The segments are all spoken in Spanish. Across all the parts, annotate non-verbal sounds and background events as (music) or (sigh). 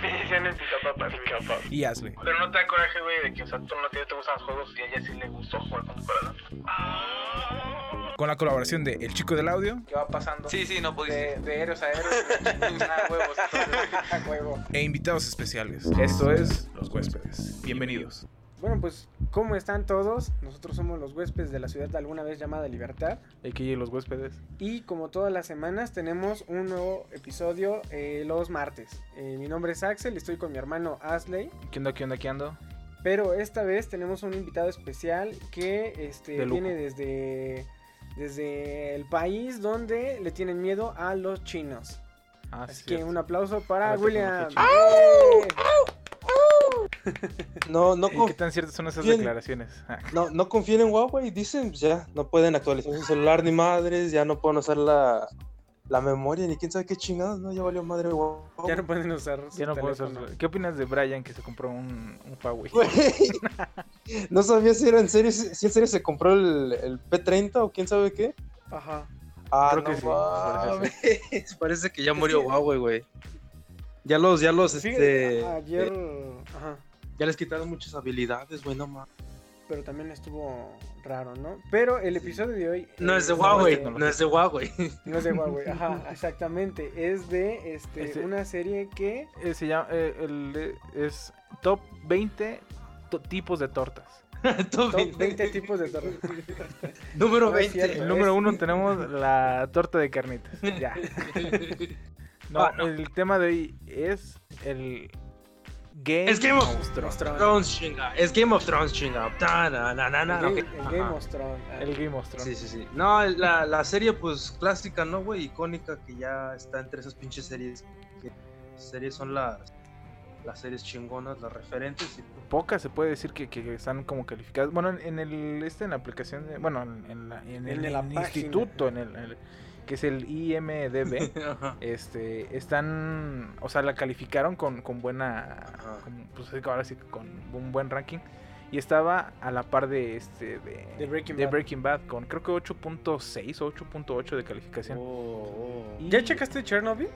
Me decían el pica papas. y Ashley. Pero no te da coraje, güey, de que, o sea, tú no te, te gustan los juegos y a ella sí le gustó jugar con tu corazón. Con la colaboración de El Chico del Audio ¿Qué va pasando? Sí, sí, no pudiste. De, de héroes a héroes. (laughs) a huevos, (laughs) huevo. e invitados especiales. Esto es Los Huéspedes. Bienvenidos. Bueno, pues, ¿cómo están todos? Nosotros somos los huéspedes de la ciudad de alguna vez llamada Libertad. Aquí los huéspedes. Y como todas las semanas, tenemos un nuevo episodio eh, los martes. Eh, mi nombre es Axel y estoy con mi hermano Asley. ¿Qué onda, qué onda, qué ando? Pero esta vez tenemos un invitado especial que este, De viene desde, desde el país donde le tienen miedo a los chinos. Ah, Así sí, que un aplauso para A la William. No, no, ¿Y ¿Qué tan ciertas son esas Bien. declaraciones? Ah, no, no confíen en Huawei, dicen, pues ya no pueden actualizar su celular ni madres, ya no pueden usar la, la memoria ni quién sabe qué chingados, no, ya valió madre Huawei. Ya no pueden usar su ya no puedo teléfono. usar- ¿Qué opinas de Brian que se compró un, un Huawei? (laughs) No sabía si era en serio, si en serio se compró el, el P30 o quién sabe qué. Ajá. Ah, Creo no que sí, mames, (laughs) parece que ya murió Huawei, güey. Ya los, ya los, este, ayer, eh, ajá, ya les quitaron muchas habilidades, güey, no mames. pero también estuvo raro, ¿no? Pero el episodio de hoy No eh, es de no Huawei, de- no es de Huawei. No es de Huawei, (laughs) ajá, exactamente. Es de este, Este- una serie que Eh, se llama, eh, el, eh, es Top 20 to- tipos de tortas. (laughs) Top 20 tipos de tortas. (laughs) Número No es 20. cierto. El número es- uno tenemos la torta de carnitas. Ya. No, Ah, no. el tema de hoy es el Game, Es Game of. Monstruo. Thrones, chinga. Es Game of Thrones, chinga. Ta, na, na, na, El na, Game, el of Thrones. ah. El Game Monstruo. Sí, sí, sí. No, la, la serie, pues, clásica, ¿no, güey? Icónica que ya está entre esas pinches series. Que series son las, las series chingonas, las referentes. Y, Pocas se puede decir que, que están como calificadas. Bueno, en- en el este en la aplicación, de- bueno, en, en la- en el, En el página. instituto, en el, en el- que es el IMDB. (laughs) Este están o sea la calificaron con, con buena con- pues ahora sí que con un buen ranking y estaba a la par de este de, De Breaking de Bad. Breaking Bad con creo que 8.6 o 8.8 de calificación Y- ¿Ya checaste Chernobyl?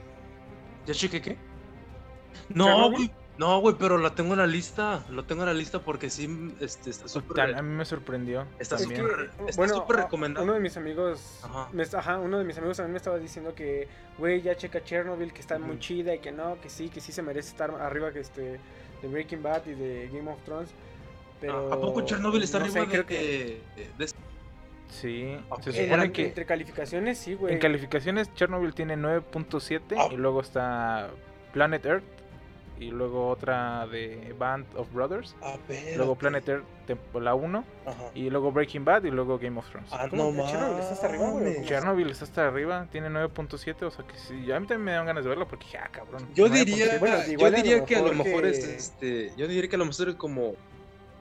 ¿Ya chequé qué? No. No, güey, pero la tengo en la lista. Lo tengo en la lista porque sí, este, está Tan- súper... a mí me sorprendió Está Es súper- que, bueno, recomendado. Uno de mis amigos, Ajá. me est- ajá, uno de mis amigos también me estaba diciendo que, güey, ya checa Chernobyl, que está muy chida y que no, que sí, que sí se merece estar arriba que este de Breaking Bad y de Game of Thrones. Pero ¿A poco Chernobyl está no arriba sé, de, creo que de- sí se supone que entre calificaciones sí, güey. en calificaciones Chernobyl tiene 9.7 Ah. y luego está Planet Earth y luego otra de Band of Brothers A ver. luego Planet Earth la 1 Ajá. y luego Breaking Bad y luego Game of Thrones Ah, ¿Cómo no Chernobyl está hasta arriba, güey? Chernobyl está hasta arriba, tiene 9.7, o sea que sí, ya a mí también me dan ganas de verlo porque dije, ah, cabrón. Yo 9.7. diría, Bueno, yo diría que a lo mejor mejor que- es este, yo diría que a lo mejor es como,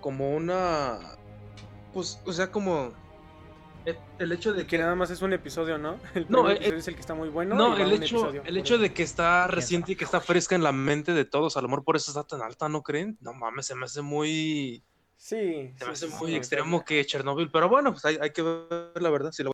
como una, pues, o sea, como el, el hecho de que que, nada más es un episodio, ¿no? (laughs) El No, eh, episodio es el que está muy bueno. no, el hecho, episodio, el hecho de que está reciente y que está fresca en la mente de todos, a lo mejor por eso está tan alta, ¿no creen? No mames, se me hace muy, Sí. se me sí, hace sí, muy sí, extremo que Chernobyl, pero bueno, pues hay, hay que ver la verdad, si lo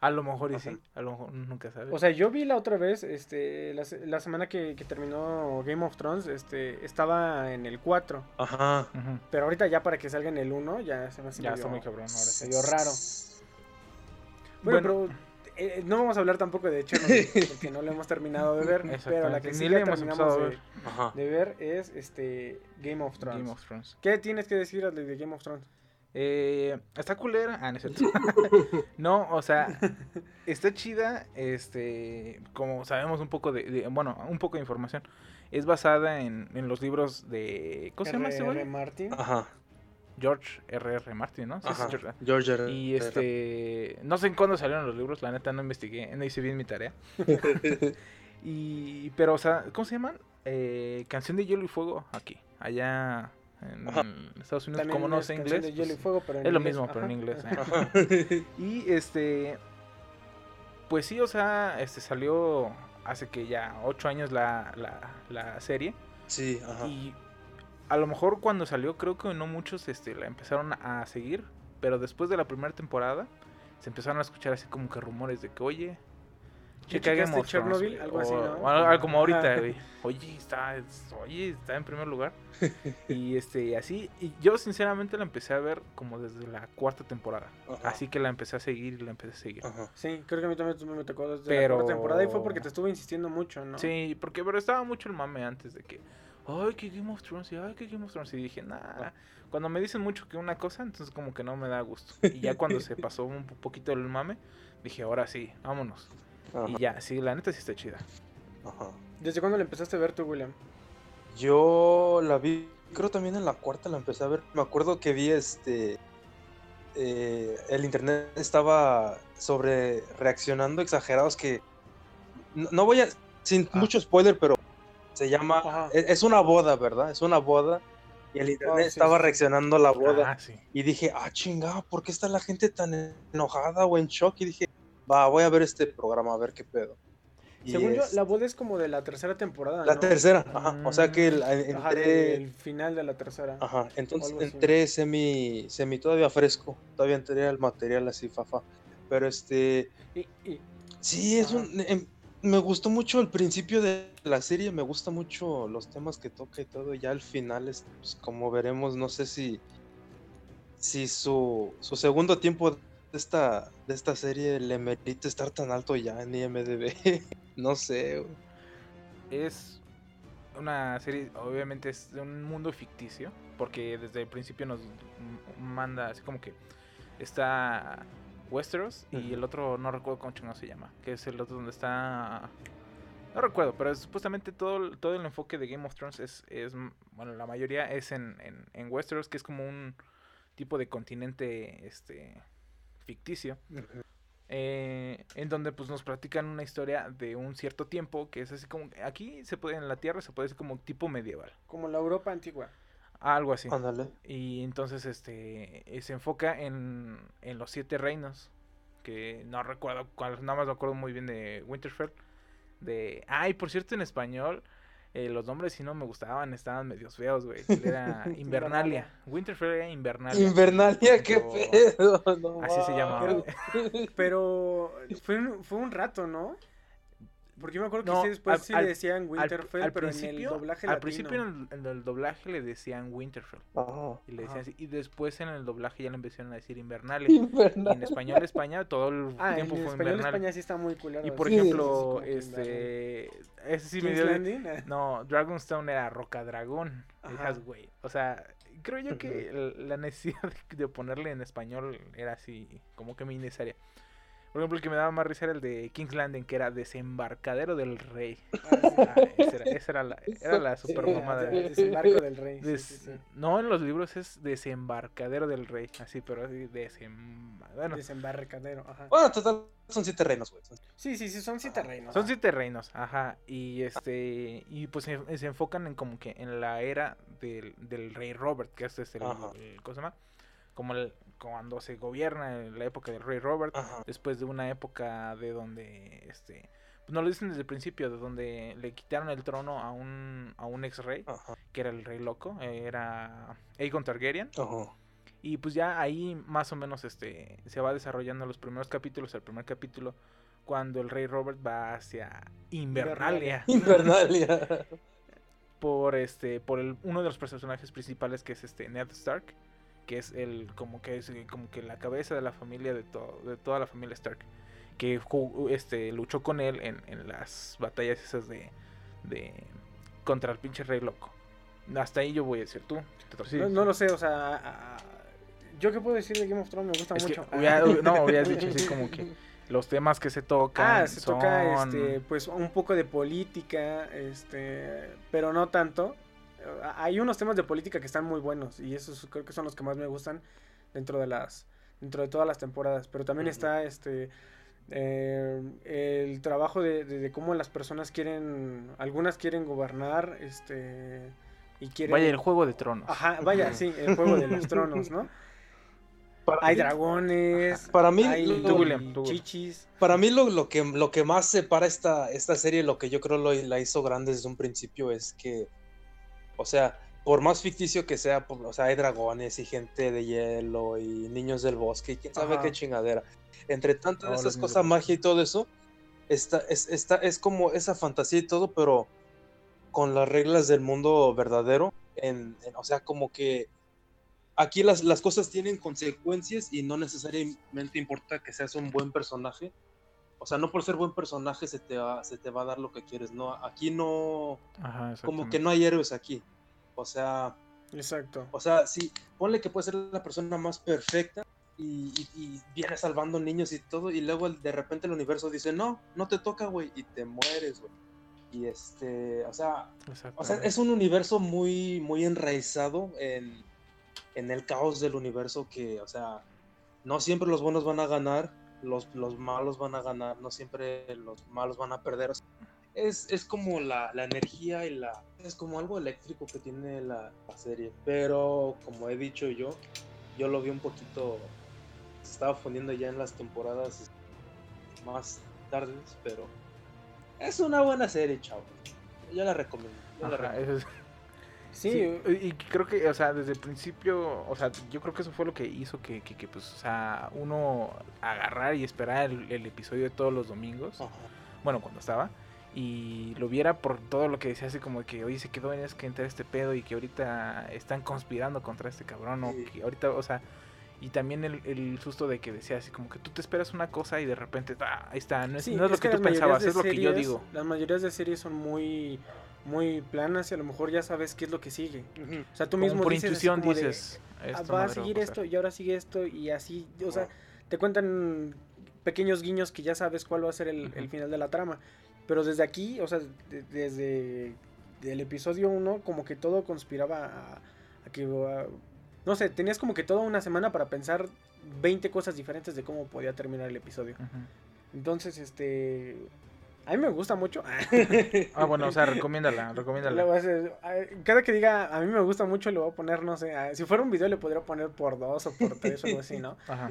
A lo mejor y Ajá. sí, a lo mejor nunca sabes. O sea, yo vi la otra vez, este, la, se- la semana que, que terminó Game of Thrones, este, estaba en el 4. Ajá. Pero ahorita ya para que salga en el 1, ya se me hace Ya medio- está muy cabrón ahora sí. medio raro. Bueno, Bueno. pero eh, no vamos a hablar tampoco de Chernobyl, (laughs) porque no lo hemos terminado de ver. pero la que sí hemos terminamos de, de ver es este Game of Thrones. Game of Thrones. ¿Qué tienes que decir de Game of Thrones? Eh, está culera. Ah, no es cierto. (laughs) no, o sea, está chida. Este, como sabemos un poco de, de- bueno, un poco de información. Es basada en, en los libros de. ¿Cómo se llama güey? Martin. Ajá. George R.R. Martin, ¿no? Sí, sí, Ajá. George- George R. Y R. este. No sé en cuándo salieron los libros, la neta no investigué, no hice bien mi tarea. (laughs) y. Pero, o sea, ¿cómo se llaman? Eh, Canción de Hielo y Fuego, aquí. Allá en Ajá. Estados Unidos, También como no es sé canción inglés. de Hielo y pues, Fuego, pero en es lo mismo, pero en inglés. ¿eh? (laughs) Y este. Pues sí, o sea, este salió hace que ya ocho años la, la, la serie. Sí, ajá. Y a lo mejor cuando salió, creo que no muchos este, la empezaron a seguir. Pero después de la primera temporada, se empezaron a escuchar así como que rumores de que, oye, ¿Ya checa Game checaste of Thrones, Chernobyl? güey", Algo así, ¿no? o algo como ahorita, güey. Oye, está, es- oye, está en primer lugar. (laughs) y este, así. Y yo sinceramente la empecé a ver como desde la cuarta temporada. Ajá. Así que la empecé a seguir y la empecé a seguir. Ajá. Sí, creo que a mí también me tocó desde Pero- la cuarta temporada y fue porque te estuve insistiendo mucho, ¿no? Sí, porque pero estaba mucho el mame antes de que, ay, que Game of Thrones, y ay, que Game of Thrones. Y dije, nah, cuando me dicen mucho que una cosa, entonces como que no me da gusto. (laughs) Y ya cuando se pasó un po- poquito el mame, dije, ahora sí, vámonos. Ajá. Y ya, sí, la neta sí está chida. Ajá. ¿Desde cuándo la empezaste a ver tú, William? Yo la vi, creo también en la cuarta la empecé a ver. Me acuerdo que vi este. eh, el internet estaba sobre reaccionando exagerados que. No, no voy a. Sin Ah. mucho spoiler, pero se llama. Ajá. Es, una boda, ¿verdad? Es una boda. Y el internet sí, estaba sí, reaccionando a la boda. Ah, sí. Y dije, ah, chingada, ¿por qué está la gente tan enojada o en shock? Y dije, va, voy a ver este programa a ver qué pedo. Y Según yo, la boda es como de la tercera temporada, la ¿no? tercera, ajá. O sea que el- Ajá, entré. el final de la tercera. Ajá, entonces así. entré semi, semi todavía fresco, todavía entré al material así, fafa. Pero este, Y, y- sí, es Ajá. un, em, me gustó mucho el principio de la serie, me gusta mucho los temas que toca y todo, ya al final, es, pues, como veremos, no sé si, si su, su segundo tiempo de esta, de esta serie le merita estar tan alto ya en IMDB, (laughs) no sé. Es una serie, obviamente es de un mundo ficticio, porque desde el principio nos manda así como que está Westeros y el otro no recuerdo cómo chingados se llama, que es el otro donde está... No recuerdo, pero supuestamente todo, el- todo el enfoque de Game of Thrones es, es bueno, la mayoría es en, en, en Westeros, que es como un tipo de continente este ficticio. eh, en donde pues nos platican una historia de un cierto tiempo que es así como aquí se puede en la tierra se puede decir como tipo medieval como la Europa antigua. Algo así Ándale. y entonces este eh, se enfoca en, en los siete reinos que no recuerdo cuál nada más me acuerdo muy bien de Winterfell de ay por cierto en español eh, los nombres sí no me gustaban estaban medios feos güey (laughs) era Invernalia Winterfell era Invernalia Invernalia, qué pedo. no así se llama mames. Pero (laughs) fue un, fue un rato, ¿no? Porque yo me acuerdo que No, sí, después al- sí al- le decían al, Winterfell, al pero en el principio, doblaje al latino. principio en el, en el doblaje le decían Winterfell. Ajá. y le decían así, y después en el doblaje ya le empezaron a decir Invernalia y en español España todo el Ah, en tiempo fue español Invernalia España sí está muy culero. y por Sí, ejemplo sí, este ese sí me dio de- ah. no Dragonstone era Roca Dragón güey o sea creo yo que la necesidad (laughs) de, de ponerle en español era así como que muy necesaria por ejemplo el que me daba más risa era el de King's Landing que era desembarcadero del rey Ah, esa era, esa era la, era la super ah, mamada de- Desembarco del rey. sí, Des- sí, sí. No, en los libros es desembarcadero del rey, así, pero así desem... Bueno, Desembarcadero, ajá. Bueno, total, son siete reinos, güey. Sí, sí, sí, son siete reinos. son siete reinos, ajá, y este, y pues se, se enfocan en como que en la era del, del rey Robert, que este es el, Ajá. el- ¿cómo se llama? Como el, cuando se gobierna en la época del rey Robert, Ajá. después de una época de donde, este, pues no lo dicen desde el principio, de donde le quitaron el trono a un, a un ex rey, Ajá. que era el rey loco, eh, era Aegon Targaryen, Ajá. Y pues ya ahí más o menos este se va desarrollando los primeros capítulos, el primer capítulo cuando el rey Robert va hacia Invernalia Invernalia. (laughs) por este por el, uno de los personajes principales que es este Ned Stark, que es el como que es eh, como que la cabeza de la familia de todo de toda la familia Stark, que este luchó con él en, en las batallas esas de de contra el pinche rey loco. Hasta ahí yo voy a decir tú. te toca. No, no lo sé, o sea. a- a- ¿Yo qué puedo decir de Game of Thrones? Me gusta Es que mucho. hubiera- (laughs) no, hubieras dicho así como que los temas que se tocan Ah, se toca son- este, pues un poco de política, este, pero no tanto. Hay unos temas de política que están muy buenos y esos creo que son los que más me gustan dentro de las dentro de todas las temporadas, pero también está este eh, el trabajo de, de- de cómo las personas quieren algunas quieren gobernar este y quieren... Vaya, el Juego de Tronos. Ajá, vaya, sí, el Juego de los Tronos, ¿no? (laughs) Para Hay mí- dragones, Para mí, hay Tú, William, tú, William. chichis. Para mí lo, lo, que, lo que más separa esta, esta serie, lo que yo creo lo, la hizo grande desde un principio es que, o sea, por más ficticio que sea, por- o sea, hay dragones y gente de hielo y niños del bosque y quién sabe Ajá. qué chingadera. Entre tantas de esas cosas, magia y todo eso, está, es, está, es como esa fantasía y todo, pero con las reglas del mundo verdadero. En, en- o sea, como que aquí las, las cosas tienen consecuencias y no necesariamente importa que seas un buen personaje. O sea, no por ser buen personaje se te va, se te va a dar lo que quieres. No, aquí no, Ajá, como que no hay héroes aquí. O sea, Exacto. o sea, sí, ponle que puede ser la persona más perfecta y, y- y viene salvando niños y todo, y luego el- de repente el universo dice, no, no te toca, güey, y te mueres, güey. Y este, o sea, o sea, es un universo muy, muy enraizado en, en el caos del universo que, o sea, no siempre los buenos van a ganar, los, los malos van a ganar, no siempre los malos van a perder. o sea, es, es como la, la energía y la... Es como algo eléctrico que tiene la, la serie. Pero, como he dicho yo, yo lo vi un poquito... Se estaba fundiendo ya en las temporadas más tardes, pero... Es una buena serie, chavos. Yo la recomiendo. yo la recomiendo. Sí, Sí, y creo que, o sea, desde el principio, o sea, yo creo que eso fue lo que hizo que, que, que, pues, o sea, uno agarrar y esperar el, el episodio de todos los domingos, Ajá. bueno, cuando estaba, y lo viera por todo lo que decía, así como que, oye, se quedó en es que entra este pedo y que ahorita están conspirando contra este cabrón, o Sí. que ahorita, o sea, y también el, el susto de que decía así como que tú te esperas una cosa y de repente, ah, ahí está, no es, Sí, no es lo que, tú las mayorías pensabas, es lo que yo digo. Las mayorías de series son muy muy planas y a lo mejor ya sabes qué es lo que sigue. O sea, tú mismo por dices intuición como dices, "Ah, "Esta va a seguir pasar". esto y ahora sigue esto y así, o sea, te cuentan pequeños guiños que ya sabes cuál va a ser el, final de la trama. Pero desde aquí, o sea, de- desde el episodio 1, como que todo conspiraba a, a que... a- no sé, tenías como que toda una semana para pensar 20 cosas diferentes de cómo podía terminar el episodio. Entonces, este... A mí me gusta mucho. (laughs) Ah, bueno, o sea, recomiéndala, (laughs) recomiéndala. Cada que diga a mí me gusta mucho, le voy a poner, no sé, a- si fuera un video le podría poner por dos o por (laughs) tres o algo así, ¿no? Ajá.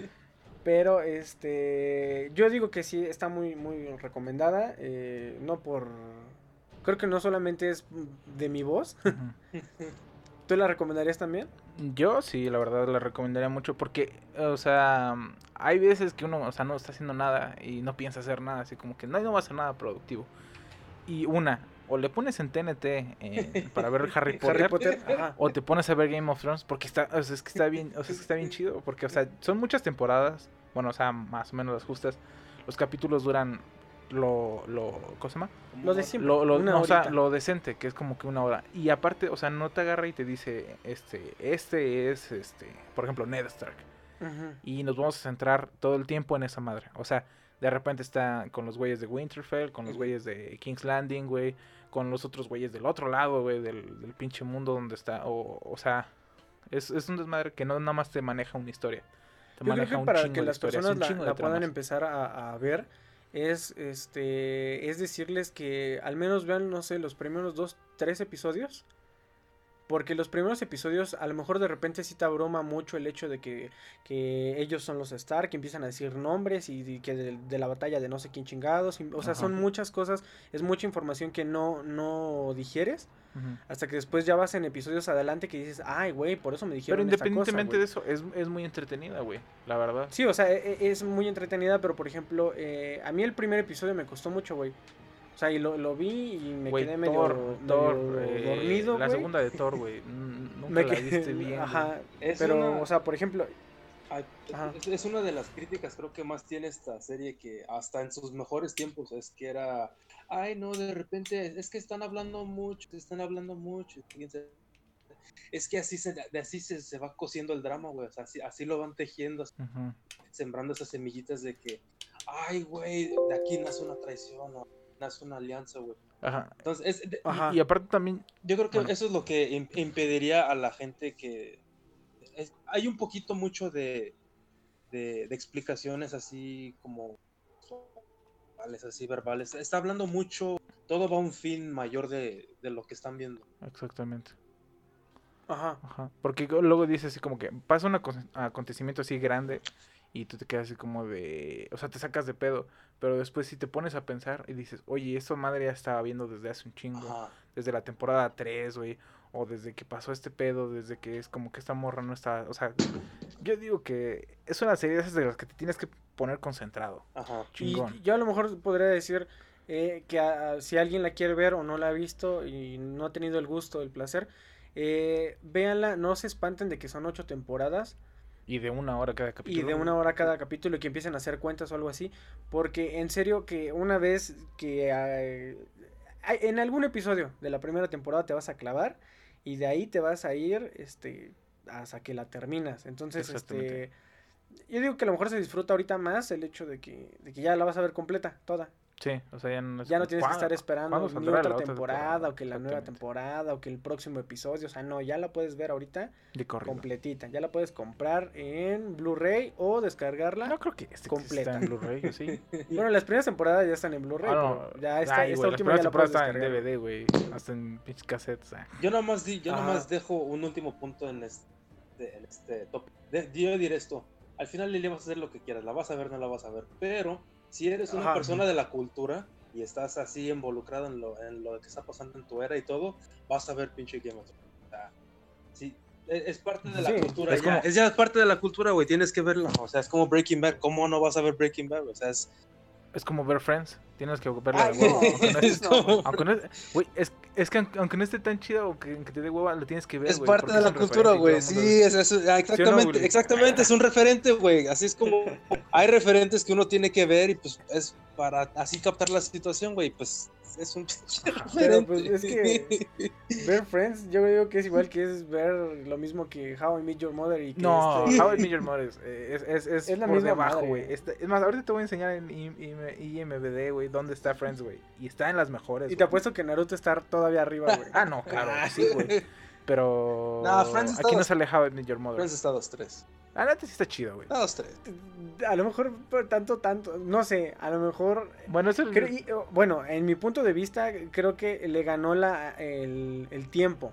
Pero este, yo digo que sí está muy, muy recomendada, eh, no por, creo que no solamente es de mi voz. ¿Tú la recomendarías también? Yo sí, la verdad la recomendaría mucho porque, o sea, hay veces que uno, o sea, no está haciendo nada y no piensa hacer nada, así como que no, no va a hacer nada productivo. Y una, o le pones en TNT eh, para ver Harry Potter, (laughs) Harry Potter, o te pones a ver Game of Thrones porque está, o sea, es que está bien, o sea, es que está bien chido, porque, o sea, son muchas temporadas, bueno, o sea, más o menos las justas. Los capítulos duran lo, lo, ¿cómo se llama? Lo de siempre. Lo, lo- no, o sea, lo decente, que es como que una hora. Y aparte, o sea, no te agarra y te dice, este, este es, este, por ejemplo, Ned Stark. Y nos vamos a centrar todo el tiempo en esa madre. O sea, de repente está con los güeyes de Winterfell, con los güeyes de King's Landing, güey, con los otros güeyes del otro lado, güey, del, del pinche mundo donde está. O, o sea, es, es un desmadre que no nada más te maneja una historia. Te Yo creo maneja que un para que las personas la, puedan empezar a, a ver es este es decirles que al menos vean no sé los primeros dos tres episodios porque los primeros episodios a lo mejor de repente sí te abruma mucho el hecho de que, que ellos son los Stark, que empiezan a decir nombres y, y que de, de la batalla de no sé quién chingados, y- o sea, Ajá. son muchas cosas, es mucha información que no, no digieres, hasta que después ya vas en episodios adelante que dices, ay, güey, por eso me Pero dijeron esta cosa, independientemente güey". de eso, es, es muy entretenida, güey, la verdad. Sí, o sea, e- e- es muy entretenida, pero por ejemplo, eh, a mí el primer episodio me costó mucho, güey. O sea, y lo, lo vi y me quedé medio, Thor, medio Thor, eh, dormido, La segunda de Thor, güey. (laughs) Nunca Me la quedé- viste bien. Ajá, Es pero, una- o sea, por ejemplo, Ajá. es, es una de las críticas creo que más tiene esta serie que hasta en sus mejores tiempos es que era, ay no, de repente es que están hablando mucho, están hablando mucho. fíjense. Es que así se, de así se, se va cociendo el drama, güey. O sea, así, así lo van tejiendo, sembrando esas semillitas de que, ay, güey, de aquí nace una traición, o nace una alianza, güey. Ajá. Entonces, es, de- Ajá. Y, y aparte también, yo creo que Bueno. eso es lo que im- impediría a la gente que... es- hay un poquito mucho de, de, de explicaciones así como verbales, así verbales. Está hablando mucho, todo va a un fin mayor de, de lo que están viendo. exactamente. Ajá. Ajá. Porque luego dices así como que pasa un acon- acontecimiento así grande y tú te quedas así como de... O sea, te sacas de pedo. Pero después si te pones a pensar y dices, oye, eso madre ya estaba viendo desde hace un chingo. Ajá. Desde la temporada 3, güey. O desde que pasó este pedo, desde que es como que esta morra no está... O sea, yo digo que es una serie de esas de las que te tienes que poner concentrado. Ajá. Chingón. Y yo a lo mejor podría decir eh, que a- si alguien la quiere ver o no la ha visto y no ha tenido el gusto, el placer, eh, véanla, no se espanten de que son ocho temporadas Y de una hora cada y capítulo. de güey. una hora cada capítulo y que empiecen a hacer cuentas o algo así, porque en serio que una vez que eh, hay- en algún episodio de la primera temporada te vas a clavar y de ahí te vas a ir este hasta que la terminas. Entonces, este yo digo que a lo mejor se disfruta ahorita más el hecho de que, de que ya la vas a ver completa, toda. Sí, o sea, ya no, es Ya no tienes que ¿cuándo- estar esperando ni otra la temporada, o que la nueva temporada o que el próximo episodio. O sea, no, ya la puedes ver ahorita De completita. Ya la puedes comprar en Blu-ray o descargarla. No creo que este completa. en Blu-ray, ¿o sí. (laughs) Bueno, las primeras temporadas ya están en Blu-ray. Ah, no. ya esta, Ay, esta última ya la puedes estaban en. DVD, güey. Hasta en pinches cassettes. ah. Yo nomás, di- yo nomás dejo un último punto en este, en este top. De- yo diré esto. Al final Lili vas a hacer lo que quieras. La vas a ver, no la vas a ver. Pero si eres una Ajá. persona de la cultura y estás así involucrado en lo, en lo que está pasando en tu era y todo, vas a ver pinche Game of Thrones. O sea, sí, e- es parte de la Sí, cultura. es ya. como- Es ya parte de la cultura, güey. Tienes que verla. O sea, es como Breaking Bad. ¿Cómo no vas a ver Breaking Bad? O sea, es. Es como ver Friends. Tienes que verla Ay, de huevo. no, (laughs) Aunque no, es no- güey, es, es que aunque, no esté tan chido o que, que te dé hueva, lo tienes que ver. Es parte de la cultura, güey. Sí, es, es- exactamente, exactamente, es un referente, güey. Así es como hay referentes que uno tiene que ver y pues es para así captar la situación, güey. Pues es un pinche (laughs) Pero pues es que ver Friends, yo digo que es igual que es ver lo mismo que How I Met Your Mother y que No, este- How I Met Your Mother es, es, es, es Es la por misma debajo, güey. Es más, ahorita te voy a enseñar en IMBD, güey, dónde está Friends, güey. Y está en las mejores. Y te güey. apuesto que Naruto está todavía arriba, güey. Ah, no, claro, sí, güey. (laughs) Pero No, Friends está aquí no How I Met Your Mother. Friends está 2-3. La neta sí está chido, güey. 2-3. A lo mejor por tanto, tanto, no sé, a lo mejor Bueno, eso es Creo- y, oh, bueno, en mi punto de vista, creo que le ganó la, el, el tiempo.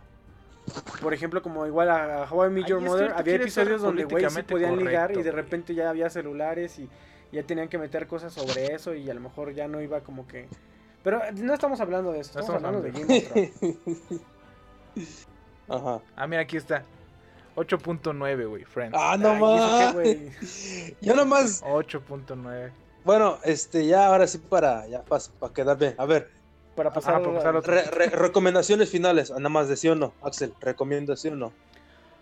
Por ejemplo, como igual a How I Met Ay, Your es que Mother, había episodios donde, güey, sí políticamente podían ligar y de repente ya había celulares y ya tenían que meter cosas sobre eso y a lo mejor ya no iba como que... Pero no estamos hablando de eso, No estamos, estamos hablando de Game of Thrones. (laughs) Ajá. Ah, mira, aquí está. 8.9, güey, Friends. Ah, no Ay, ¿y eso qué, más. güey? (laughs) Yo nomás. 8.9. Bueno, este, ya ahora sí para, ya para, para quedar bien. A ver, Para pasar, para pasar a otro. re- re- recomendaciones finales. Nada más de sí o no. Axel, recomiendo sí o no.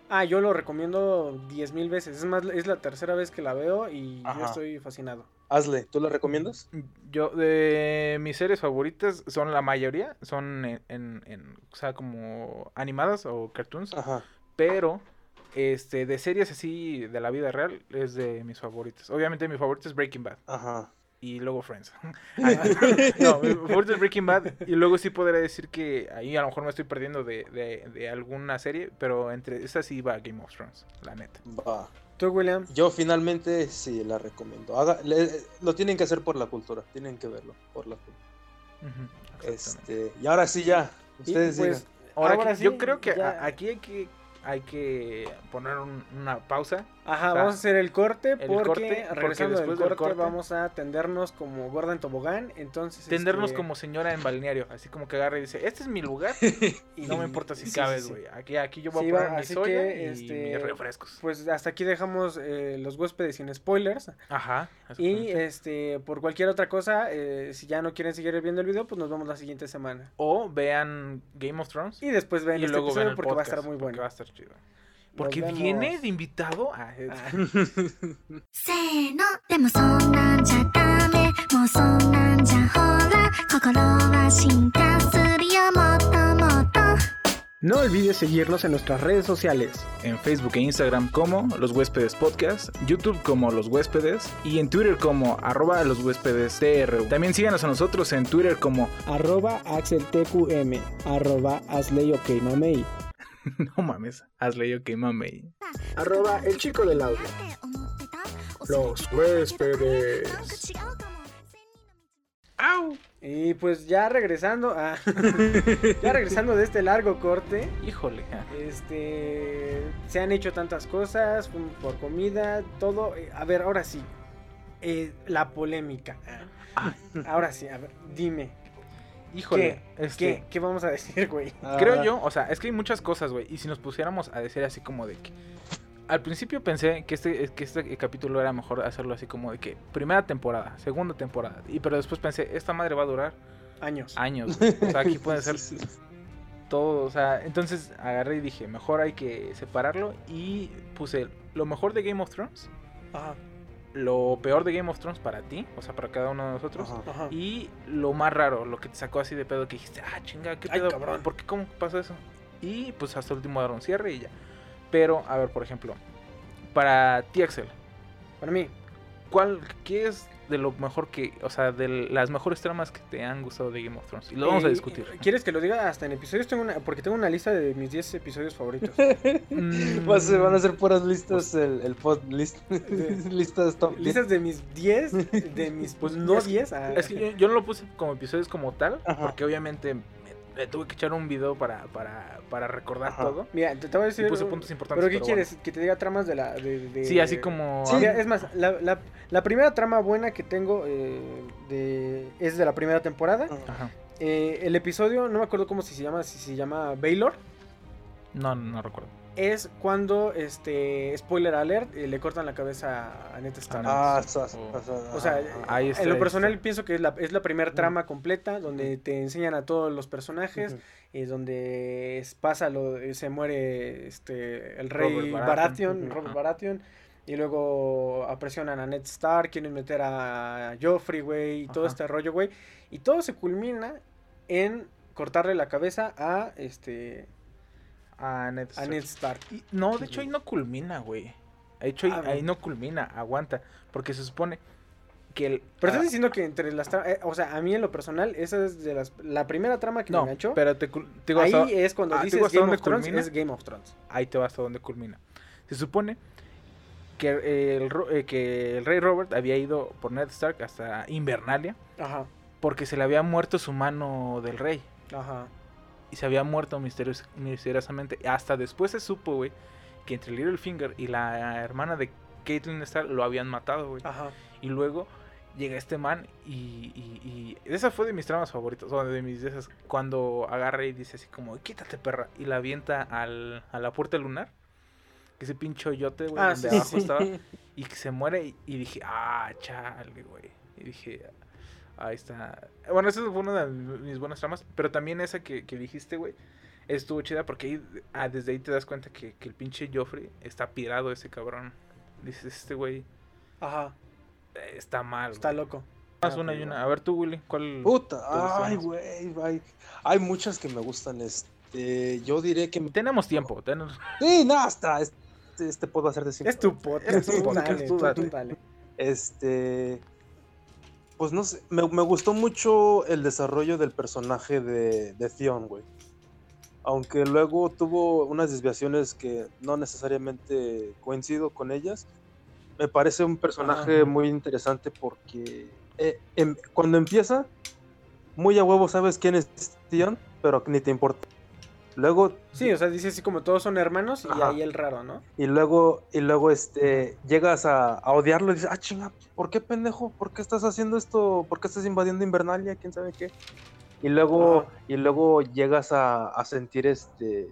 Ah, yo lo recomiendo 10 mil veces. Es más, es la tercera vez que la veo y yo Ajá. estoy fascinado. Hazle, ¿tú la recomiendas? Yo, de mis series favoritas, son la mayoría, son en, en, en, o sea, como animadas o cartoons, Ajá. pero, este, de series así de la vida real, es de mis favoritas. Obviamente mi favorito es Breaking Bad, Ajá. y luego Friends. (laughs) (laughs) no, mi favorito es Breaking Bad, y luego sí podría decir que ahí a lo mejor me estoy perdiendo de, de, de alguna serie, pero entre esas sí va Game of Thrones, la neta. Va. ¿Tú, William? Yo finalmente sí la recomiendo. Haga, le- lo tienen que hacer por la cultura. Tienen que verlo por la cultura. Este, y ahora sí ya. Y, Ustedes pues, digan. Ahora, sí, yo creo que ya- aquí hay que, hay que poner un- una pausa. Ajá, O sea, vamos a hacer el corte el porque regresando del corte, del corte- vamos a tendernos como gorda en tobogán, entonces Tendernos este, como señora en balneario, así como que agarra y dice, este es mi lugar, (laughs) y no me importa si sí, cabes, sí, sí. güey. Aquí, aquí yo voy a poner va, mi soya que, y este, mis refrescos. Pues hasta aquí dejamos eh, los huéspedes sin spoilers Ajá. y este por cualquier otra cosa, eh, si ya no quieren seguir viendo el video, pues nos vemos la siguiente semana. O vean Game of Thrones Y después ven y este luego episodio el porque va a estar muy bueno. va a estar chido. Porque viene de invitado a... Ah. (laughs) No olvides seguirnos en nuestras redes sociales. En Facebook e Instagram como Los Huéspedes Podcast, YouTube como Los Huéspedes y en Twitter como arroba Los Huéspedes TRU. También síganos a nosotros en Twitter como arroba AxelTQM, arroba (laughs) No mames, hazle yo que mame. arroba El Chico del Audio. Los huéspedes. ¡Au! Y pues ya regresando a (laughs) ya regresando de este largo corte, Híjole. este se han hecho tantas cosas por comida, todo. eh, A ver, ahora sí. eh, la polémica. Ah. Ahora sí, a ver, dime. Híjole. ¿Qué, este, ¿Qué, qué vamos a decir, güey? (laughs) Creo yo, o sea, es que hay muchas cosas, güey. Y si nos pusiéramos a decir así como de que. Al principio pensé que este, que este capítulo era mejor hacerlo así como de que primera temporada, segunda temporada. Y pero después pensé, esta madre va a durar Años. años. güey. O sea, aquí (laughs) puede ser Sí, sí. todo. O sea, entonces agarré y dije, mejor hay que separarlo. Y puse lo mejor de Game of Thrones, Ajá, lo peor de Game of Thrones para ti, o sea, para cada uno de nosotros. Ajá. ajá. Y lo más raro, lo que te sacó así de pedo, que dijiste, ah, chinga, ¿qué Ay, pedo? cabrón. ¿Por qué? ¿Cómo pasó eso? Y pues hasta el último dar un cierre y ya. Pero, a ver, por ejemplo, para ti, Axel, Para mí, ¿cuál, ¿qué es de lo mejor que, o sea, de las mejores tramas que te han gustado de Game of Thrones? Y lo vamos a discutir. ¿Quieres que lo diga hasta en episodios? Tengo una, porque tengo una lista de mis 10 episodios favoritos. (laughs) Mm, ser- van a ser puras listas, el, el pod list, (laughs) listas top 10. Listas de mis 10, de mis, pues no es que- 10. ah, Es que yo, yo no lo puse como episodios como tal, Ajá. porque obviamente me, me tuve que echar un video para, para, para recordar Ajá. todo. Mira, te, te voy a Y decir. puse puntos importantes. ¿Pero qué quieres? ¿Que te diga tramas de la. De, de- Sí, así como... Sí. Es más, la, la- la primera trama buena que tengo eh, de, es de la primera temporada. Ajá. Eh, el episodio, no me acuerdo cómo si se llama, si se llama Baylor. No, no recuerdo. Es cuando, este, spoiler alert, eh, le cortan la cabeza a Ned Stark. Ah, sí. sa- sa- Oh. O sea, ajá. Ahí está, en lo personal está. pienso que es la, es la primera trama completa donde te enseñan a todos los personajes, Ujú. eh, donde es- pasa lo, eh, se muere este el rey Robert Baratheon, Robert. Baratheon, y luego apresionan a Ned Stark, quieren meter a Joffrey, güey, y todo Ajá. este rollo, güey, y todo se culmina en cortarle la cabeza a este A Ned a Stark. Ned Stark. Y- no, de hecho ahí no culmina, güey. De hecho ahí, Ah, ahí no. no culmina, aguanta. Porque se supone que el... Pero ah, estás diciendo que entre las tramas, o sea, a mí en lo personal, esa es de las, la primera trama que no, me enganchó. pero te, Ahí hasta- es cuando ah, dices Game of Thrones, culmina. es Game of Thrones. ahí te va hasta donde culmina. Se supone que el, eh, que el rey Robert había ido por Ned Stark hasta Invernalia Ajá, porque se le había muerto su mano del rey. ajá. Y se había muerto misterios- misteriosamente. Hasta después se supo, güey, que entre Littlefinger y la hermana de Caitlyn Stark lo habían matado, güey. Ajá. Y luego llega este man y, y, y esa fue de mis tramas favoritas, o de mis de esas, cuando agarra y dice así como, quítate perra, y la avienta al, a la puerta lunar, que ese pincho yote, güey, Ah, donde sí, abajo sí. estaba, (laughs) y que se muere, y, y dije, ah, chale, güey, y dije, ahí está, bueno, esa fue una de mis buenas tramas, pero también esa que, que dijiste, güey, estuvo chida porque ahí, ah, desde ahí te das cuenta que, que el pinche Joffrey está pirado ese cabrón, dices, este güey Ajá. está mal, Está loco. Más Ah, una y una. A ver tú, Willy, ¿cuál? Puta, ay, güey, hay, hay muchas que me gustan. Este, yo diré que. Tenemos tiempo. tenemos- Sí, no, hasta. Este, este puedo hacer de cinco. Es tu podcast. Es tu podcast. Este. Pues no sé, me, me gustó mucho el desarrollo del personaje de, de Theon, güey. Aunque luego tuvo unas desviaciones que no necesariamente coincido con ellas, me parece un personaje muy interesante porque eh, em- cuando empieza, muy a huevo sabes quién es Theon, pero ni te importa. Luego Sí, o sea, dice así como todos son hermanos y Ajá. ahí el raro, ¿no? y luego, y luego este, llegas a, a odiarlo y dices, ah, chinga, ¿por qué pendejo? ¿Por qué estás haciendo esto? ¿Por qué estás invadiendo Invernalia? ¿Quién sabe qué? Y luego, Ajá. y luego llegas a, a sentir este,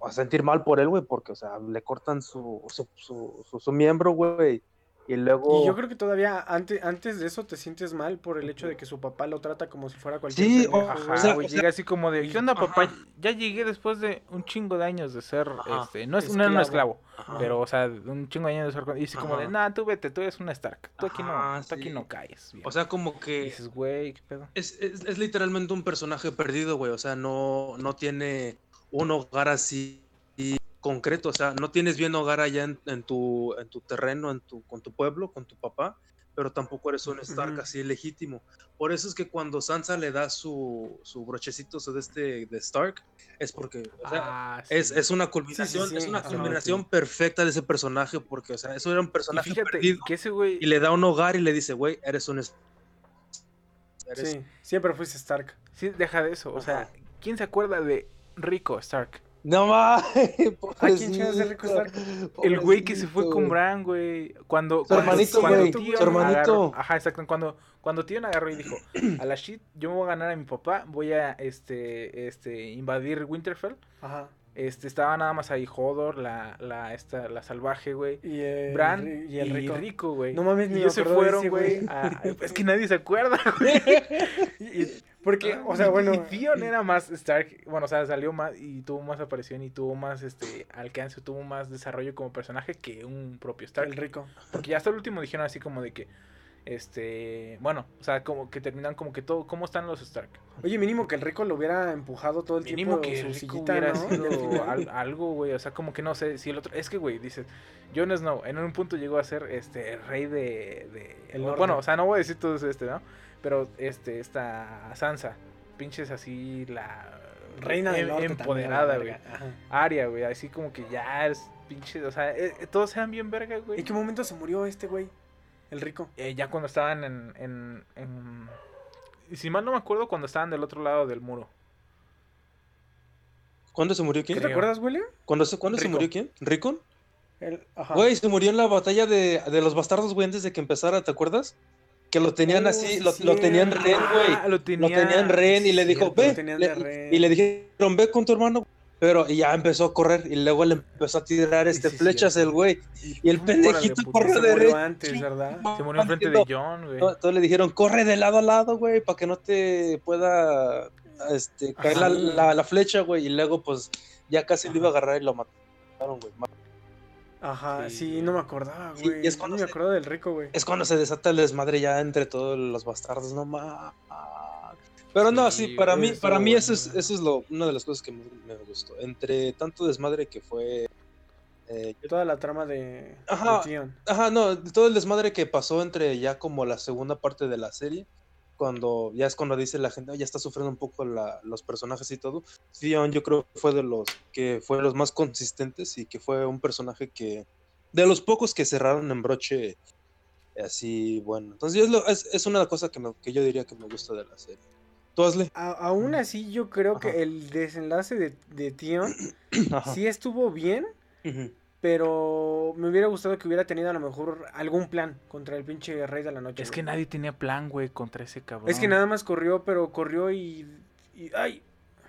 a sentir mal por él, güey, porque, o sea, le cortan su, su, su, su- su miembro, güey, y luego... Y yo creo que todavía antes, antes de eso te sientes mal por el hecho de que su papá lo trata como si fuera cualquier Sí, o- Ajá, o sea, güey, o sea- llega así como de, ¿qué onda, papá? Ajá. Ya llegué después de un chingo de años de ser, Ajá. este, no es no era un esclavo, Ajá. pero, o sea, un chingo de años de ser, y así como de, nah, tú vete, tú eres un Stark, tú aquí no, Ajá, tú aquí no caes. bien". O sea, como Y que... dices, güey, qué pedo. Es, es- es literalmente un personaje perdido, güey. O sea, no, no tiene un hogar así concreto. O sea, no tienes bien hogar allá en, en tu, en tu terreno, en tu, con tu pueblo, con tu papá, pero tampoco eres un Stark Ujú. así legítimo. Por eso es que cuando Sansa le da su, su brochecito de este de Stark, es porque o sea, Ah, es, sí. es una culminación, sí, es una culminación perfecta de ese personaje, porque, o sea, eso era un Y personaje fíjate perdido que ese güey, y le da un hogar y le dice, güey, eres un eres- Sí, siempre fuiste Stark. Sí, deja de eso. O sea. ¿quién se acuerda de Rico Stark? No mames, (laughs) ¿A quién chingas de Rico Stark? El güey que se fue con Bran, güey. Cuando, Su cuando- hermanito, cuando güey, Tion su hermanito. agarró- ajá, exacto. Cuando, cuando Tion agarró y dijo, (clears throat) a la shit, yo me voy a ganar a mi papá, voy a este, este, invadir Winterfell. Ajá. Este, estaba nada más ahí Hodor, la, la, esta, la salvaje, güey. Y el, Bran y el rico, güey. No mames, ni y ellos se fueron, güey. güey. a- Es que nadie se acuerda, (laughs) güey. Y- porque, o sea, bueno. Y Theon era más Stark, bueno, o sea, salió más y tuvo más aparición y tuvo más este alcance, tuvo más desarrollo como personaje que un propio Stark. El rico. Porque ya hasta el último dijeron así como de que este, bueno, o sea, como que terminan como que todo, ¿cómo están los Stark? Oye, mínimo que el rico lo hubiera empujado todo el Mínimo tiempo que su rico sillita, hubiera ¿no? Sido (laughs) al- algo, güey, o sea, como que no sé, si el otro, es que, güey, dices, Jon Snow en un punto llegó a ser, este, rey de, de El bueno, o sea, no voy a decir todo eso, este, ¿no? Pero, este, esta Sansa, pinches así, la Reina del em- norte empoderada, güey. Aria, güey, así como que ya es pinche, o sea, eh, eh, todos eran bien verga, güey. ¿En qué momento se murió este güey? El rico. Eh, ya cuando estaban en, en, si mal no me acuerdo, cuando estaban del otro lado del muro. ¿Cuándo se murió ¿Qué quién? te acuerdas, William? ¿Cuándo se, ¿cuándo se murió quién? ¿Ricon? El, ajá. Güey, se murió en la batalla de, de los bastardos, güey, antes de que empezara, ¿te acuerdas? Que lo tenían Oh, así, sí, lo, tenían rehén, güey. Ah, lo Lo tenía, tenían rehén y le dijo, cierto. ve. Le- y le dijeron, ve con tu hermano. Pero y ya empezó a correr y luego le empezó a tirar este sí, flechas el güey. Y el pendejito corre se de murió derecha. antes, ¿verdad? Se murió enfrente de John, güey. Entonces le dijeron, corre de lado a lado, güey, para que no te pueda este, caer la, la- la flecha, güey. Y luego, pues, ya casi lo iba a agarrar y lo mataron, güey. Ajá, Sí, no me acordaba, Sí, güey. y es no cuando me se- acuerdo del rico, güey. Es cuando se desata el desmadre ya entre todos los bastardos, no más. Pero no, sí, Sí, para güey, mí, para mí eso es, eso es lo, una de las cosas que más me gustó. Entre tanto desmadre que fue. eh, Toda la trama de, Ajá. de. Ajá, no, todo el desmadre que pasó entre ya como la segunda parte de la serie, cuando ya es cuando dice la gente, "Ah, ya está sufriendo un poco la- los personajes y todo. Theon yo creo que fue de los que fue de los más consistentes y que fue un personaje que de los pocos que cerraron en broche así bueno. Entonces es, lo- es, es una cosa que, me- que yo diría que me gusta de la serie. ¿Tú hazle? A- aún así, yo creo Ajá. que el desenlace de, de Tion (clears throat) Ajá. sí estuvo bien, Ujú. Pero me hubiera gustado que hubiera tenido a lo mejor algún plan contra el pinche Rey de la Noche. Es güey. que nadie tenía plan, güey, contra ese cabrón. Es que nada más corrió, pero corrió y. y- ¡Ay!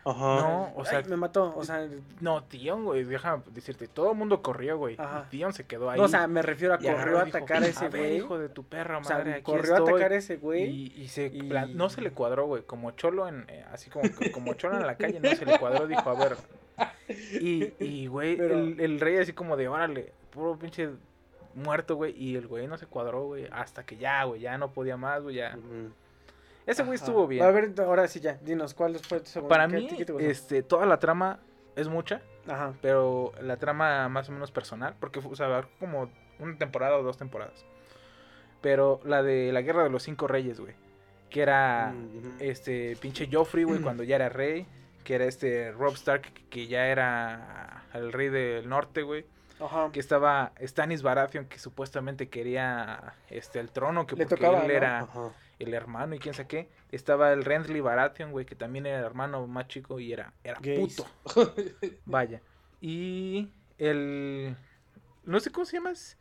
Ajá. No, o sea, ay, me mató. O sea, No, Tion, güey, déjame decirte, todo el mundo corrió, güey. Ajá. Y Tion se quedó ahí. no, o sea, me refiero a corrió a atacar a ese ver, güey. hijo de tu perra O sea, madre, aquí corrió a estoy". atacar a ese güey. Y, y se y- plan- no se le cuadró, güey, como cholo en eh, así como como cholo en la calle, no se le cuadró, dijo, a ver. Y (laughs) y güey, Pero- el, el rey así como de, "Órale, puro pinche muerto, güey", y el güey no se cuadró, güey, hasta que ya, güey, ya no podía más, güey, ya. Ese güey estuvo bien. A ver, ahora sí ya, dinos, ¿cuál fue tu segundo? Para ¿Qué- mí este toda la trama es mucha, Ajá. pero la trama más o menos personal, porque o sea, como una temporada o dos temporadas. Pero la de la Guerra de los Cinco Reyes, güey, que era Ujú. este pinche Joffrey, güey, cuando ya era rey, que era este Rob Stark, que- ya era el rey del norte, güey, Ajá. que estaba Stannis Baratheon, que supuestamente quería este el trono, que Le porque tocaba, él ¿no? era Ajá. el hermano y quién sabe qué. Estaba el Renly Baratheon, güey, que también era el hermano más chico y era, era Gays. puto. (laughs) Vaya. Y el... No sé cómo se llama. es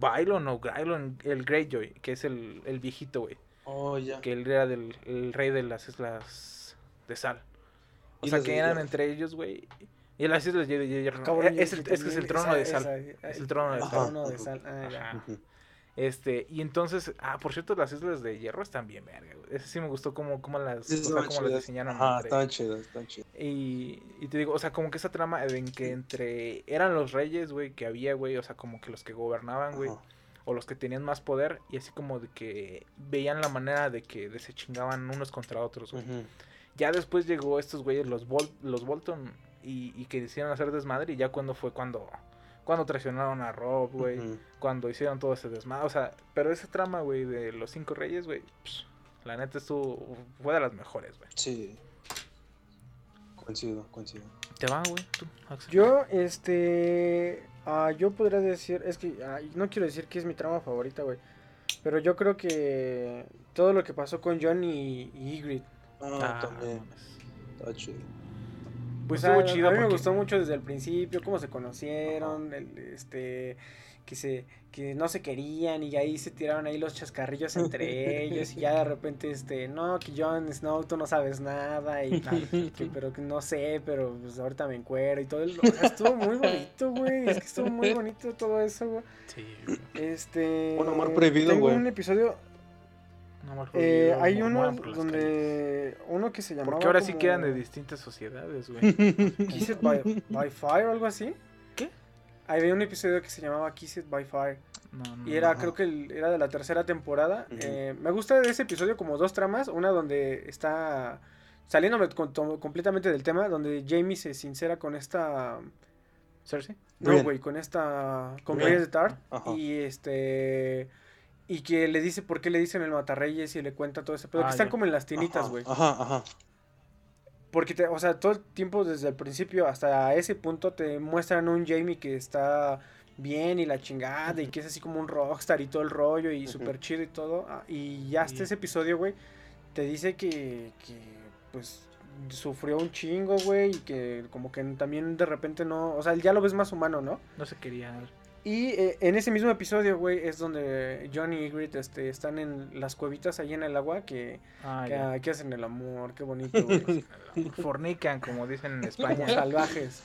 Bylon o Grylon, el Greyjoy, que es el, el viejito, güey. Oh, ya. Que él era del, el rey de las islas de sal. O sea, que eran entre ellos, güey. Y las islas de de hierro. Cabrón, es, es que es el trono de sal. esa- Es el trono de sal. trono de sal. Ah. (laughs) Este, y entonces, ah, por cierto, las islas de hierro están bien verga, güey. Ese sí me gustó cómo, cómo las, Sí, o sea, estaban cómo las diseñaron. Chidas, estaban chidas. y, y te digo, o sea, como que esa trama en que entre eran los reyes, güey, que había, güey, o sea, como que los que gobernaban, güey, o los que tenían más poder, y así como de que veían la manera de que de se chingaban unos contra otros, güey. Ya después llegó estos güeyes, los, Bolton, y, y que hicieron hacer desmadre, y ya cuando fue cuando, cuando traicionaron a Rob, güey, cuando hicieron todo ese desmadre, o sea, pero esa trama, güey, de los cinco reyes, güey, la neta estuvo, fue de las mejores, güey. Sí. Coincido, coincido. ¿Te va, güey? ¿Tú, Axel? Yo, este. ah, yo podría decir. Es que ah, no quiero decir que es mi trama favorita, güey. Pero yo creo que todo lo que pasó con John y, y Ygritte. Ah, también. Está chido. Pues O sea, estuvo chido A mí me gustó mucho desde el principio, cómo se conocieron, el, este, que se, que no se querían y ahí se tiraron ahí los chascarrillos entre (laughs) ellos y ya de repente, este, no, que Jon Snow, tú no sabes nada y (laughs) que, pero que no sé, pero pues ahorita me encuero y todo. el- o sea, estuvo muy bonito, güey, es que estuvo muy bonito todo eso, güey. Sí. Este. Un amor prohibido, tengo güey. un episodio. No, eh, hay uno calles. donde. Uno que se llamaba. Porque ahora sí quedan de distintas sociedades, güey. (laughs) Kissed by, (laughs) by Fire o algo así. ¿Qué? Había un episodio que se llamaba Kissed by Fire. No, no, Y era, creo que el- era de la tercera temporada. Eh, me gusta de ese episodio como dos tramas. Una donde está. Saliéndome con- to- completamente del tema. Donde Jamie se sincera con esta. ¿Cersei? No, güey, con esta. Con. Brienne de Tart. Y este. Y que le dice por qué le dicen el matarreyes y le cuenta todo ese pedo. Ah, que están ya. como en las tinitas, güey. Ajá, ajá. Porque, te- o sea, todo el tiempo desde el principio hasta ese punto te muestran un Jamie que está bien y la chingada y que es así como un rockstar y todo el rollo y Ujú. súper chido y todo. ah, Y ya hasta Sí. ese episodio, güey, te dice que, que, pues, sufrió un chingo, güey, y que como que también de repente no, o sea, ya lo ves más humano, ¿no? No se quería. Y eh, en ese mismo episodio, güey, es donde John y Ygritte este, están en las cuevitas ahí en el agua que, Ah, que, ya. que hacen el amor, qué bonito, güey. (laughs) Fornican, como dicen en como España. salvajes.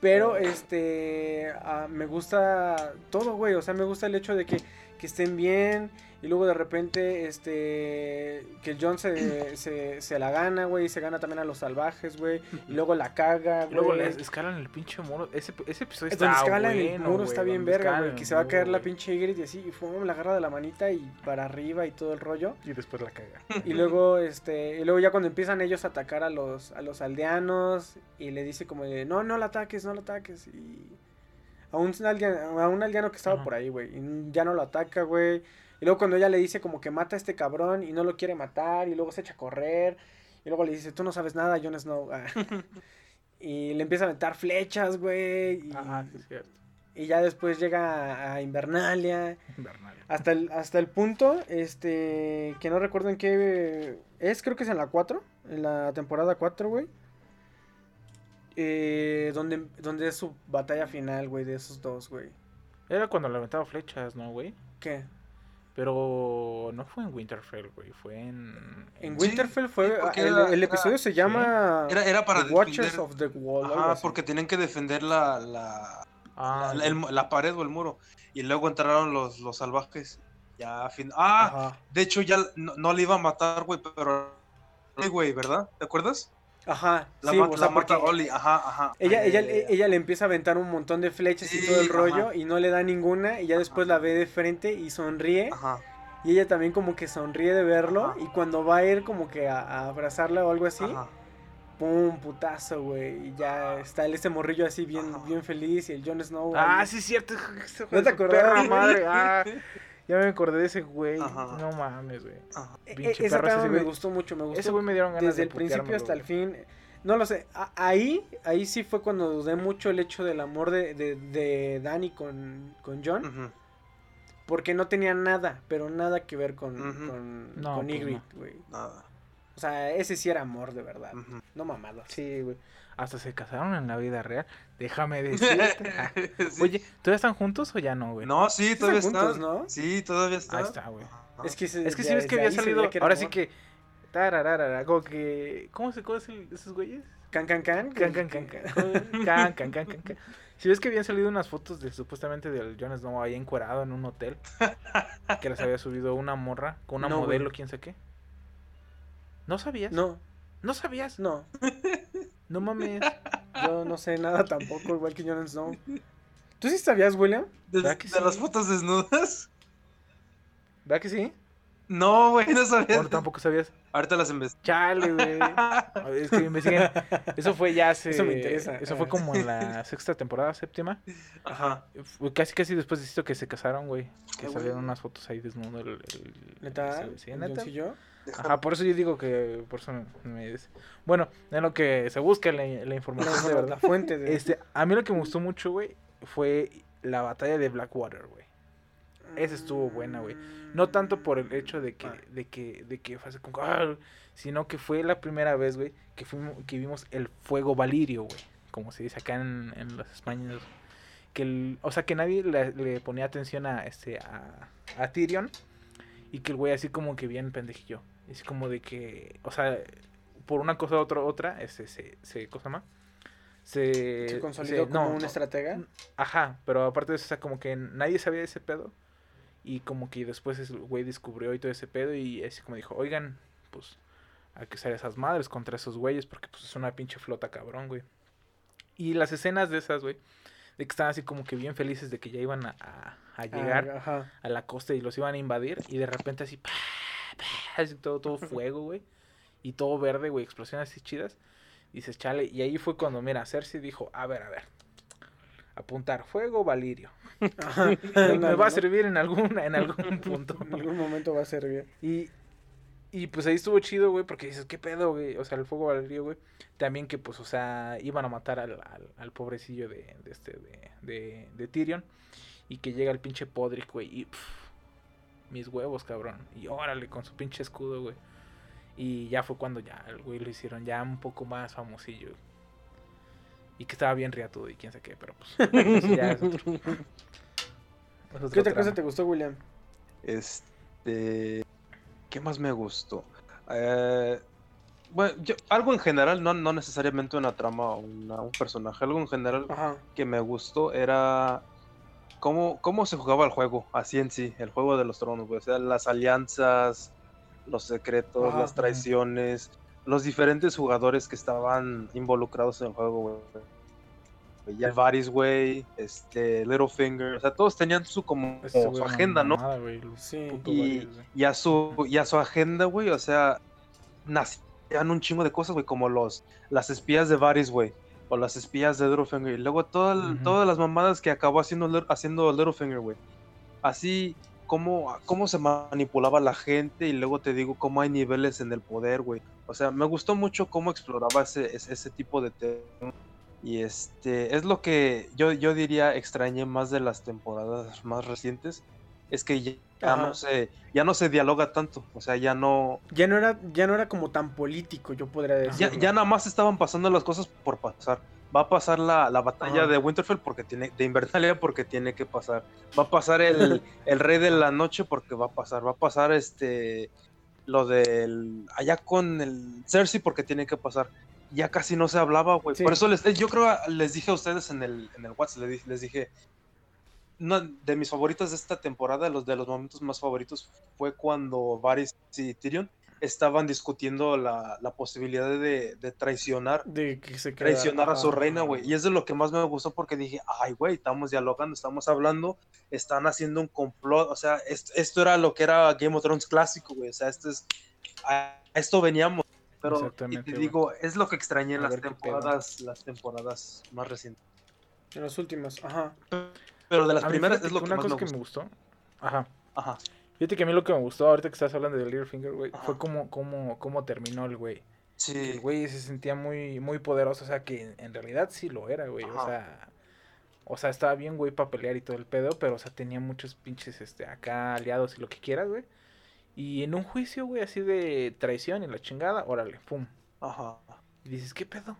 Pero, este, ah, me gusta todo, güey. O sea, me gusta el hecho de que, que estén bien. Y luego de repente, este, que el John se, (clears throat) se, se la gana, güey. Y se gana también a los salvajes, güey. Y luego la caga, (laughs) güey. Luego les escalan el pinche muro. Ese, ese episodio Es donde está escalan bueno, el muro, está bien verga, güey. Que se va a caer la pinche Ygritte y así. Y fum, la agarra de la manita y para arriba y todo el rollo. Y después la caga. (laughs) Y luego, este, y luego ya cuando empiezan ellos a atacar a los, a los aldeanos, y le dice como de, no, no la ataques, no la ataques, y a un aldeano, a un aldeano que estaba Ajá. por ahí, güey, y ya no lo ataca, güey. Y luego cuando ella le dice como que mata a este cabrón y no lo quiere matar, y luego se echa a correr, y luego le dice, tú no sabes nada, Jon Snow. ah. (laughs) y le empieza a aventar flechas, güey, y, sí, es cierto. y ya después llega a, Invernalia. Invernal. Hasta el, hasta el punto, este, que no recuerdo en qué es, creo que es en la 4, en la temporada 4, güey. Eh, donde, donde es su batalla final, güey, de esos dos, güey. Era cuando le aventaba flechas, ¿no, güey? ¿Qué? Pero no fue en Winterfell, güey. Fue en. En Sí, Winterfell fue, sí, ah, el, era- el era- episodio se llama Era, era para The Watchers defender- of the Wall. así. porque tenían que defender la, la, Ah, la, el- la pared o el muro. Y luego entraron los, los salvajes. Ya, a fin. Ah, Ajá. de hecho ya no, no le iba a matar, güey, pero... Sí, güey, ¿verdad? ¿Te acuerdas? Ajá, La, sí, la mata Oli, ajá, ajá. ella, Ay, ella, ay, ay, ay. ella le empieza a aventar un montón de flechas y todo el rollo ajá. y no le da ninguna y ya después la ve de frente y sonríe. Ajá, Y ella también como que sonríe de verlo. Y cuando va a ir como que a, a abrazarla o algo así, pum, putazo, güey. Y ya está el este morrillo así bien, bien feliz. Y el Jon Snow. Ah, ahí. sí, es cierto. (laughs) ese ¿No te güey? madre. (laughs) Ah, ya me acordé de ese güey. Ajá. No mames, güey. pinche e- perro, ese me güey- gustó mucho, me gustó. Ese güey me dieron ganas desde de el principio hasta el fin. No lo sé. a- ahí, ahí sí fue cuando dudé mucho el hecho del amor de, de, de Dani con, con John. Porque no tenía nada, pero nada que ver con, Ujú. con, No, con pues Ygritte, güey. Nada. O sea, ese sí era amor de verdad. No mamadas. Sí, güey. Hasta se casaron en la vida real. Déjame (laughs) decirte. Ah, Sí. Oye, ¿todavía están juntos o ya no, güey? No, sí, todavía Están está. juntos, ¿no? Sí, todavía está. Ahí está, güey. Es que, ese- Es que ya sí que había se salido. que Ahora sí que. Tarararara, como que. ¿Cómo se el, esos güeyes? Can, can, can. Can, can, can, can. (laughs) Can, can, can, can, can. Si ves que habían salido unas fotos de supuestamente del Jon Snow ahí encuerado en un hotel. (laughs) Que les había subido una morra con una No, güey. modelo, quién sé qué. ¿No sabías? No, ¿No sabías? no. No mames. Yo no sé nada tampoco, igual que Jon Snow. ¿Tú sí sabías, William? ¿De, ¿Verdad que de las fotos desnudas? ¿Verdad que sí? No, güey, no sabía. ¿O tampoco sabías? Ahorita las investigo. Chale, güey. (laughs) Es que investiguen. Eso fue ya hace. Eso me interesa. Eso fue como en la sexta temporada, séptima. Ajá. Casi, casi después de esto que se casaron, güey. Que Qué salieron unas fotos ahí desnudo. El, el- ¿Neta? el- sí, ¿El neta. Joncillo? Ajá, por eso yo digo que. Por eso me, me dice. Bueno, en lo que se busca la, la La, información de la verdad. fuente de... Este, a mí lo que me gustó mucho, güey, fue la batalla de Blackwater, güey. esa estuvo buena, güey. No tanto por el hecho de que, Ah. de que, de que fue así como, "Ah", sino que fue la primera vez, güey, que fuimos, que vimos el fuego valirio, güey. Como se dice acá en, en los españoles. Que el, o sea, que nadie le, le ponía atención a este, a, a Tyrion. Y que el güey así como que bien pendejillo. Así como de que, o sea, por una cosa u otra, otra, este, se, se, ¿cómo se llama? Se, Se consolidó se- como no, un no, estratega. Ajá, pero aparte de eso, o sea, como que nadie sabía de ese pedo. Y como que después el güey descubrió y todo ese pedo. Y así como dijo, oigan, pues hay que usar esas madres contra esos güeyes. Porque pues es una pinche flota cabrón, güey. Y las escenas de esas, güey. De que estaban así como que bien felices de que ya iban a, a- a llegar Ah, a la costa y los iban a invadir. Y de repente así, pa, pa, así (laughs) todo, todo fuego, güey. Y todo verde, güey, explosiones así chidas. Dices, chale. Y ahí fue cuando, mira, Cersei dijo, a ver, a ver. Apuntar fuego, Valirio. Ajá. (laughs) (laughs) Me, va a servir en algún, en algún punto. En algún momento va a servir. Y, y pues ahí estuvo chido, güey, porque dices, ¿qué pedo, güey? O sea, el fuego Valirio, güey. También que, pues, o sea, iban a matar al, al, al pobrecillo de, de este, de, de, de Tyrion. Y que llega el pinche Podrick, güey, y mis huevos, cabrón. Y órale, con su pinche escudo, güey. Y ya fue cuando ya el güey lo hicieron ya un poco más famosillo. Y que estaba bien riatudo y quién sabe qué, pero pues. eso ya es otro- (laughs) es otro ¿Qué otra cosa te gustó, William? Este. ¿Qué más me gustó? Eh, bueno, yo- algo en general, no, no necesariamente una trama o una- un personaje, algo en general Ajá. que me gustó era cómo, cómo se jugaba el juego, así en sí, el juego de los tronos, güey, O sea, las alianzas, los secretos, Ajá. las traiciones, los diferentes jugadores que estaban involucrados en el juego, güey. Ya Varys, güey, este, Littlefinger, o sea, todos tenían su como su agenda, ¿no? el Sí. Varys, y a su y a su agenda, güey, o sea, nacían un chingo de cosas, güey, como los las espías de Varys, güey, o las espías de Littlefinger, y luego el- Ujú. todas las mamadas que acabó haciendo haciendo Littlefinger, güey. Así cómo cómo se manipulaba la gente y luego te digo cómo hay niveles en el poder, güey. O sea, me gustó mucho cómo exploraba ese ese, ese tipo de temas. Y este es lo que yo, yo diría extrañé más de las temporadas más recientes. Es que ya, ya no se, ya no se dialoga tanto. O sea, ya no. Ya no era, ya no era como tan político, yo podría decir. Ya, ya nada más estaban pasando las cosas por pasar. Va a pasar la, la batalla Ajá. de Winterfell porque tiene, de Invernalia porque tiene que pasar. Va a pasar el, (laughs) el Rey de la Noche porque va a pasar. Va a pasar este lo del allá con el Cersei porque tiene que pasar. Ya casi no se hablaba, güey. Sí. Por eso les, yo creo les dije a ustedes en el, en el WhatsApp, les, les dije, no, de mis favoritos de esta temporada, los de los momentos más favoritos fue cuando Varys y Tyrion estaban discutiendo la, la posibilidad de, de traicionar De que se queda- traicionar a su reina, güey. Y es de lo que más me gustó porque dije, ay, güey, estamos dialogando, estamos hablando, están haciendo un complot. O sea, esto, esto era lo que era Game of Thrones clásico, güey. O sea, esto es, a a esto veníamos. Pero, y te digo, es lo que extrañé en las temporadas, las temporadas más recientes. En las últimas, ajá. Pero de las A primeras es lo que una más cosa me que me gustó. Ajá. Ajá. Fíjate que a mí lo que me gustó ahorita que estás hablando de Littlefinger, güey, fue como, como, cómo terminó el güey. Que Sí. el güey se sentía muy, muy poderoso, o sea que en realidad sí lo era, güey. O sea, o sea, estaba bien, güey, para pelear y todo el pedo, pero, o sea, tenía muchos pinches, este, acá aliados y lo que quieras, güey. Y en un juicio, güey, así de traición y la chingada, órale, pum. Ajá. Y dices, ¿qué pedo?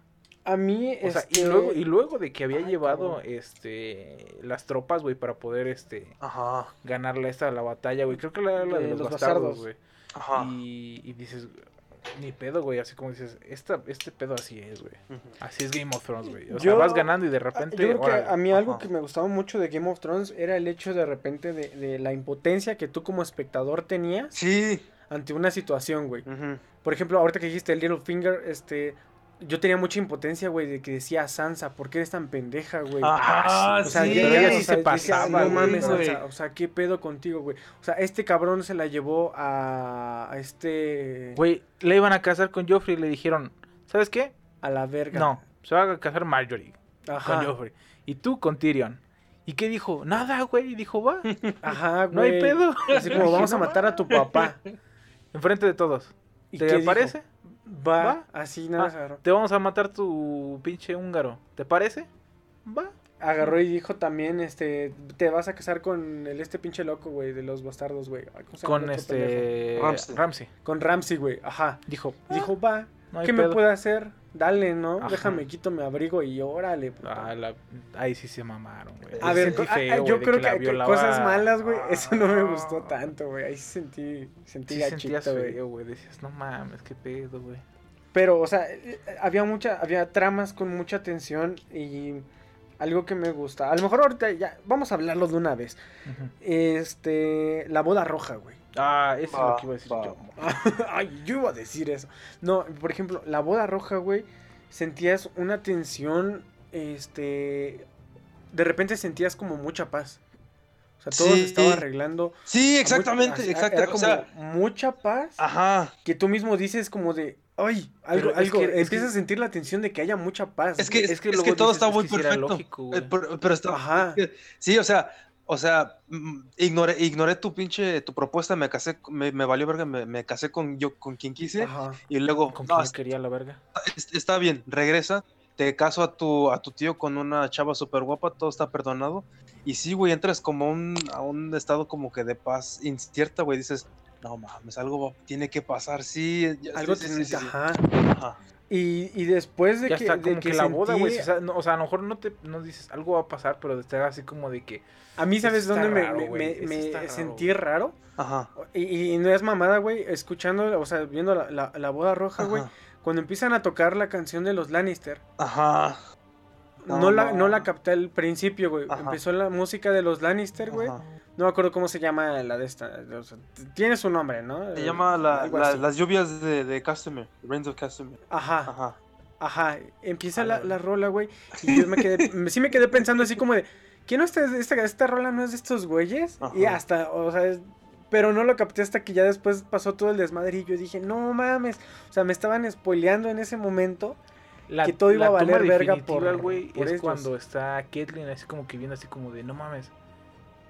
A mí, O sea, y luego, y luego de que había Ay, llevado, cabrón. este, las tropas, güey, para poder, este, Ajá. ganarle esta la batalla, güey. Creo que la, la de, De los, los bastardos, güey. Ajá. Y, y dices, ni pedo, güey, así como dices, esta, este pedo así es, güey. Así es Game of Thrones, güey. O sea, vas ganando y de repente. Yo creo que a mí algo Ajá. que me gustaba mucho de Game of Thrones era el hecho de repente de, de la impotencia que tú como espectador tenías Sí. ante una situación, güey. Ujú. Por ejemplo, ahorita que dijiste el Littlefinger, este, yo tenía mucha impotencia, güey, de que decía Sansa, ¿por qué eres tan pendeja, güey? Ah, O sea, sí, ella o sí sea, se decía, pasaba, no güey, mames, güey. Sansa, o sea, ¿qué pedo contigo, güey? O sea, este cabrón se la llevó a, a este, Güey, le iban a casar con Joffrey y le dijeron, ¿sabes qué? a la verga. No, se va a casar Marjorie Ajá, con Joffrey. Y tú con Tyrion. ¿Y qué dijo? Nada, güey. Dijo, va, (laughs) ajá, no hay güey. pedo. Así como (laughs) vamos a matar a tu papá. (laughs) Enfrente de todos. ¿Y ¿Te qué dijo? Va, ¿Va? así nada Ah, más agarró. Te vamos a matar tu pinche húngaro. ¿Te parece? Va. agarró y dijo también, este, te vas a casar con el este pinche loco, güey, de los bastardos, güey. Ay, ¿cómo se llama Con este. Ramsey. Ramsey. Con Ramsey, güey, ajá. Dijo. Dijo, va, no hay ¿qué me pedo". puede hacer? Dale, ¿no? Ajá. Déjame, quito mi abrigo y órale. puto". Ah, la- Ahí sí se mamaron, güey. A ver, co- ah, feo, ah, yo creo que, que cosas malas, güey, eso no me Ah. gustó tanto, güey. Ahí sí sentí, sentí Sí gachito, güey. Decías, no mames, qué pedo, güey. Pero, o sea, eh, había mucha, había tramas con mucha tensión y algo que me gusta. A lo mejor ahorita ya, vamos a hablarlo de una vez. Este, la boda roja, güey. Ah, eso es lo que iba a decir yo. (laughs) Ay, yo iba a decir eso. No, por ejemplo, la boda roja, güey, sentías una tensión, este, de repente sentías como mucha paz. O sea, todo se estaba arreglando. Sí, exactamente, mucha- exacto. Era o como sea, mucha paz ajá. que tú mismo dices como de, ay, algo, es algo, que- es empiezas que- a sentir la tensión de que haya mucha paz. Es que, es, es que todo está muy perfecto. lógico, Eh, pero, pero está, Ajá. es que- sí, o sea, o sea, mm, ignoré, ignoré tu pinche, tu propuesta, me casé, me, me valió verga, me, me casé con yo, con quien quise, Ajá. y luego, Con no, quería la verga. es- está bien, regresa, te caso a tu, a tu tío con una chava súper guapa, todo está perdonado, y sí, güey, entras como a un, a un estado como que de paz incierta, güey, dices, no mames, algo tiene que pasar, sí, Algo sí, sí, sí. ajá. Ajá. Y, y después de Ya que, está, de como que, que la boda, güey. O sea, no, o sea, a lo mejor no te no dices algo va a pasar, pero te así como de que. a mí, ¿sabes dónde me- raro, me, sentí raro? Ajá. Y, y no es mamada, güey, escuchando, o sea, viendo la, la, la boda roja, güey, cuando empiezan a tocar la canción de los Lannister. Ajá. No, No, la, no. la capté al principio, güey. Empezó la música de los Lannister, güey. Ajá. No me acuerdo cómo se llama la de esta. o sea, t- tiene su nombre, ¿no? Se llama la- las lluvias de, de Castamere, Rains of Castamere. Ajá, Ajá. ajá. Empieza la, la- la rola, güey. Y yo me quedé, (laughs) sí me quedé pensando así como de, ¿quién no está, esta, esta rola no es de estos güeyes? Y hasta, o sea, es- pero no lo capté hasta que ya después pasó todo el desmadre y yo dije, no mames. O sea, me estaban spoileando en ese momento. La, Que todo iba a valer verga por- güey, por es ellos. cuando está Caitlyn así como que viendo así como de, no mames,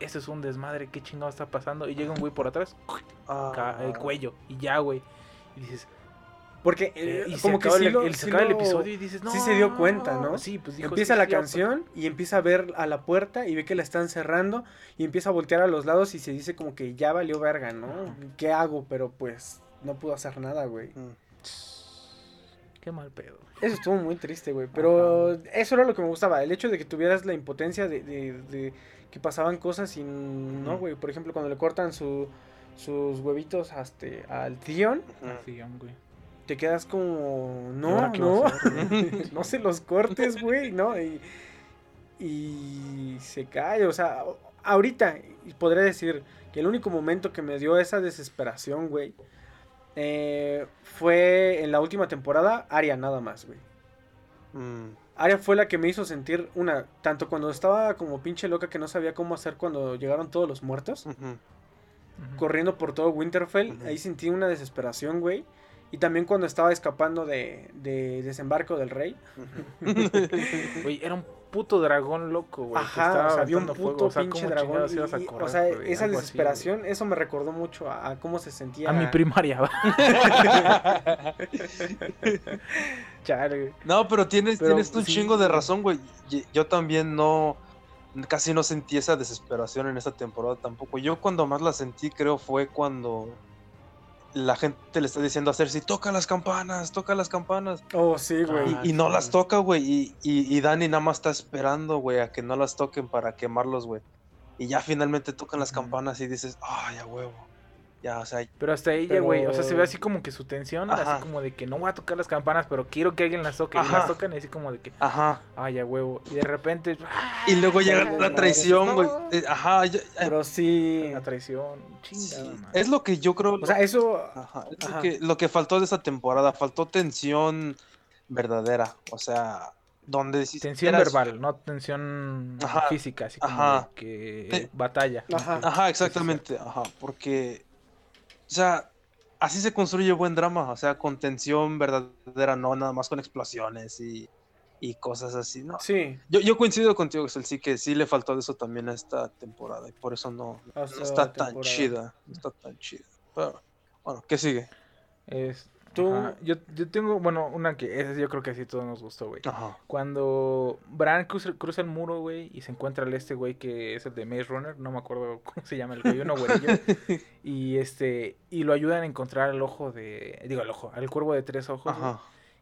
esto es un desmadre, qué chingado está pasando. Y llega un güey por atrás, (laughs) ca- el Ah. cuello, y ya, güey. Y dices, Porque eh, eh, y se como que acaba sí el, lo- el- se sí acaba el lo- episodio y dices, no. sí se dio cuenta, ¿no? Sí, pues dijo, Empieza sí, la canción y empieza a ver a la puerta y ve que la están cerrando y empieza a voltear a los lados y se dice como que ya valió verga, ¿no? ¿Qué hago? Pero pues no pudo hacer nada, güey. Mm. Qué mal pedo. Eso estuvo muy triste, güey. Pero eso era lo que me gustaba. El hecho de que tuvieras la impotencia de, de- de que pasaban cosas y no, güey. Por ejemplo, cuando le cortan su, sus huevitos hasta, al Theon, Ujú. Así, güey. te quedas como, ¿Y no, no, (laughs) no se los cortes, güey, ¿no? Y, y se cae, o sea, ahorita podré decir que el único momento que me dio esa desesperación, güey, eh, fue en la última temporada, Aria nada más, güey. Mm. Aria fue la que me hizo sentir una, tanto cuando estaba como pinche loca que no sabía cómo hacer cuando llegaron todos los muertos, corriendo por todo Winterfell, ahí sentí una desesperación, güey. Y también cuando estaba escapando de, de desembarco del rey. (laughs) Güey, era un puto dragón loco, güey. que Ajá, estaba o sea, había un aventando fuego, puto o sea, pinche ¿cómo dragón. chingados y- ibas a y, correr, o sea, esa así, desesperación, eso me recordó mucho a, a cómo se sentía. A mi primaria, va. (laughs) Chale, güey. No, pero tienes, Pero, tienes un sí, chingo de razón, güey. Yo también no, casi no sentí esa desesperación en esta temporada tampoco. Yo cuando más la sentí creo fue cuando la gente le está diciendo a Cersei, toca las campanas, toca las campanas. Oh, sí, güey. Ah, Y, y no las toca, güey. Y, y, y Dani nada más está esperando, güey, a que no las toquen para quemarlos, güey. Y ya finalmente tocan las campanas y dices, ay, a huevo. Ya, o sea, Pero hasta ella, Pero- güey, o sea, se ve así como que su tensión, Ajá. así como de que no voy a tocar las campanas, pero quiero que alguien las toque. Y las tocan y así como de que, ajá. ay, a huevo. Y de repente. Y luego llega madre, la traición, güey. no. Eh, Ajá, ya- Pero sí. la traición, chingada, sí. Es lo que yo creo. O sea, eso. Ajá, es Ajá. Lo, que, lo que faltó de esta temporada, faltó tensión verdadera, o sea, donde si Tensión eras- verbal, no tensión Ajá, física, así como ajá. de que Te- batalla. Ajá. Ajá, exactamente, ajá, porque, o sea, así se construye buen drama, o sea, con tensión verdadera, no nada más con explosiones y, y cosas así, ¿no? Sí. Yo, yo coincido contigo, Axel, sí que sí le faltó de eso también a esta temporada y por eso no, está tan chida, no está tan chida. Pero, bueno, ¿qué sigue? Es- Tú, Yo, yo tengo, bueno, una que esa yo creo que así todos nos gustó, güey. Ajá. Cuando Bran cruza, cruza el muro, güey, y se encuentra el este güey que es el de Maze Runner, no me acuerdo cómo se llama el güey, uno güerillo. (laughs) y este, y lo ayudan a encontrar el ojo de, digo el ojo, al cuervo de tres ojos.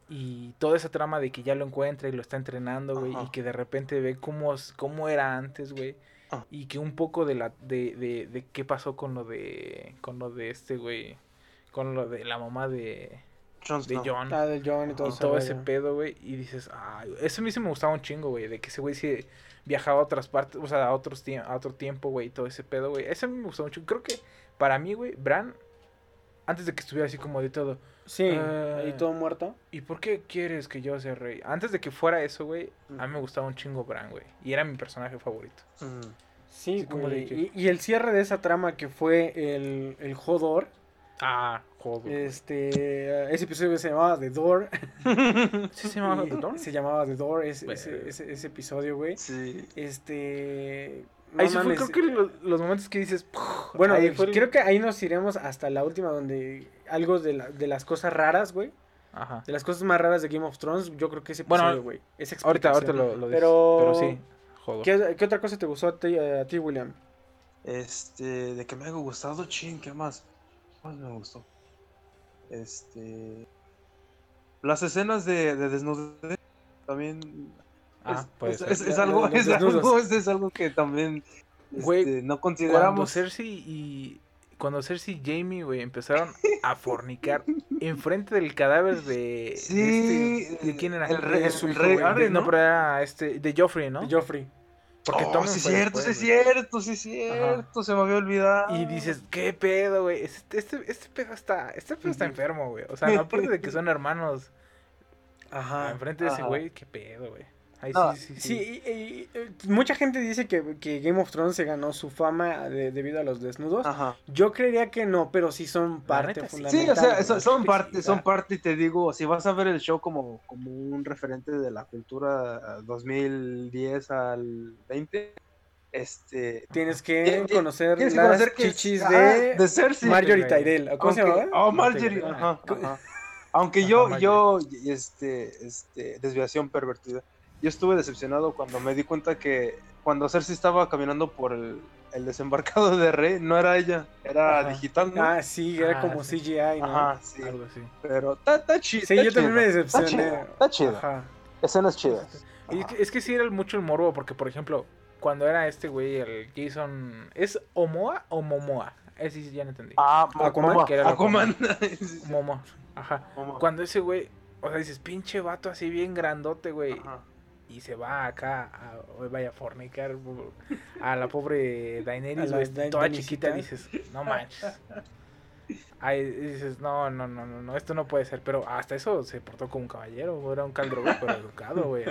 Y toda esa trama de que ya lo encuentra y lo está entrenando, güey, y que de repente ve cómo, cómo era antes, güey. Ah. Y que un poco de la, de, de, de qué pasó con lo de, con lo de este güey, con lo de la mamá de, De. John. ah, del John y todo, Y ese todo ese pedo, güey. Y dices, ay, eso a mí sí me gustaba un chingo, güey. De que ese güey sí viajaba a otras partes, o sea, a, otros tie- a otro tiempo, güey. y Todo ese pedo, güey. Eso a mí me gustaba mucho. Creo que para mí, güey, Bran, antes de que estuviera así como de todo, Sí, Ah. ahí todo muerto. ¿y por qué quieres que yo sea rey? Antes de que fuera eso, güey, a mí me gustaba un chingo Bran, güey. Y era mi personaje favorito. Mm. Sí, güey, y, y el cierre de esa trama que fue el, el Hodor, Ah, joder. este, ese episodio se llamaba The Door. (laughs) ¿Sí se llamaba The Door? Se llamaba The Door, ese, ese, ese- ese episodio, güey. Sí. Este... no Ahí fue, creo que lo- los momentos que dices, Bueno, ahí eh, fue el- creo que ahí nos iremos hasta la última donde algo de, la- de las cosas raras, güey. Ajá. De las cosas más raras de Game of Thrones, yo creo que ese Bueno, episodio, güey. esa Ahorita, ahorita lo, lo dices, Pero- Pero sí, joder. ¿Qué, qué otra cosa te gustó a ti, a ti, William? Este, de que me haya gustado, ching, ¿qué más? ¿Qué más me gustó? Este. Las escenas de, de desnudez también. Ah, es, puede es- es- es algo, (laughs) es, algo, es, es algo que también Güey, este, no Cuando consideramos. Cersei y cuando Cersei y Jamie, güey, empezaron a fornicar (laughs) enfrente del cadáver de de Sí, este- ¿de quién era? el rey- el hijo, rey ¿no? pero era este de Joffrey, ¿no? De Joffrey. Porque oh, Tommen sí, cierto, sí, después, es güey. cierto, sí, es cierto, se me había olvidado. Y dices, ¿qué pedo, güey? Este, este, este pedo está, este pedo está enfermo, güey. O sea, no, aparte de que son hermanos Ajá. enfrente de ese güey, qué pedo, güey. Ahí No, sí, sí, sí. Sí, y- y- y mucha gente dice que, que Game of Thrones se ganó su fama de- debido a los desnudos. Ajá. Yo creería que no, pero sí son parte neta, sí. O sea, son, parte, son ya. parte, y te digo, si vas a ver el show como, como un referente de la cultura eh, 2010 al 20, este... Tienes que conocer Tienes que las conocer que chichis ah, de, de Cersei. Marjorie. Tyrell. ¿o ¿Cómo se Aunque-? Oh, Marjorie, Marjorie. ajá, (laughs) ajá. Aunque Ajá, yo, Marjorie. yo, este, este, desviación pervertida. Yo estuve decepcionado cuando me di cuenta que cuando Cersei estaba caminando por el, el desembarcado de Rey, no era ella, era Ajá. digital, ¿no? Ah, sí, era Ah, como sí. CGI, ¿no? Ajá, sí. Algo así. Pero está, chido. Sí, está yo también me chido. Está decepcioné. chido, Está chido. Ajá. Escenas chidas. Y es que, es que sí era el- mucho el morbo, porque por ejemplo, cuando era este güey, el Jason. ¿Es Omoa o Momoa? Ese sí ya no entendí. Ah, Aquaman, Momoa, que era Aquaman. (laughs) Momoa. Ajá. Momoa. Cuando ese güey, o sea, dices, pinche vato así bien grandote, güey. Ajá. Y se va acá, a, vaya a fornicar a la pobre (laughs) A Daenerys, la Da- toda chiquita, dices, no manches. Ahí dices, no, no, no, no, no, esto no puede ser. Pero hasta eso se portó como un caballero, era un caldro, pero educado, güey.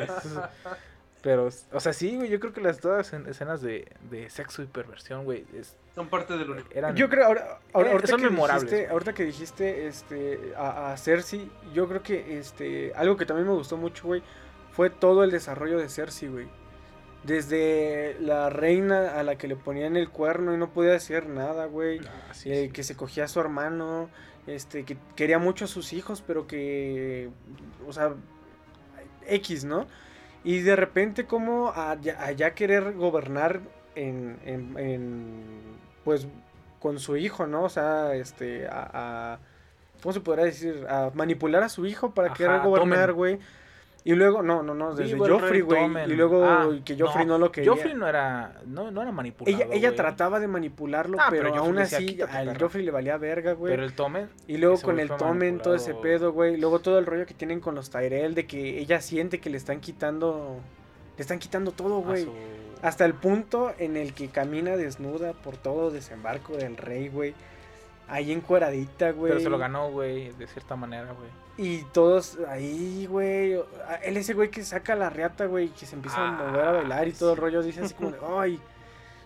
Pero, o sea, sí, güey, yo creo que las todas en- escenas de, de sexo y perversión, güey, es- Son parte del único. eran... Yo creo, ahora, ahora- Eh, ahorita, son que memorables, dijiste, güey. ahorita que dijiste este, a, a Cersei, yo creo que este, algo que también me gustó mucho, güey, fue todo el desarrollo de Cersei, güey. Desde la reina a la que le ponían el cuerno y no podía hacer nada, güey. Ah, sí, eh, sí. que se cogía a su hermano, este, que quería mucho a sus hijos, pero que, o sea, X, ¿no? Y de repente como a, ya- a ya querer gobernar en, en- en, pues, con su hijo, ¿no? O sea, este, a, a- ¿cómo se podrá decir? A manipular a su hijo para Ajá, querer gobernar, güey. Y luego, no, no, no, desde Joffrey, rey, güey. Y luego Ah, que Joffrey no, lo quería. Joffrey no era, no, no era manipulado, Ella, ella trataba de manipularlo, Ah, pero, pero aún así "Quítate, al perra". Joffrey le valía verga, güey. Pero el Tomen, Y luego con el Tomen, todo ese pedo, güey. Luego todo el rollo que tienen con los Tyrell, de que ella siente que le están quitando. Le están quitando todo, güey. su- Hasta el punto en el que camina desnuda por todo desembarco del rey, güey. Ahí encueradita, güey. Pero se lo ganó, güey, de cierta manera, güey. Y todos ahí, güey. Él ese güey que saca la reata, güey, que se empieza a mover a bailar y todo el rollo. Dice así como de, ay,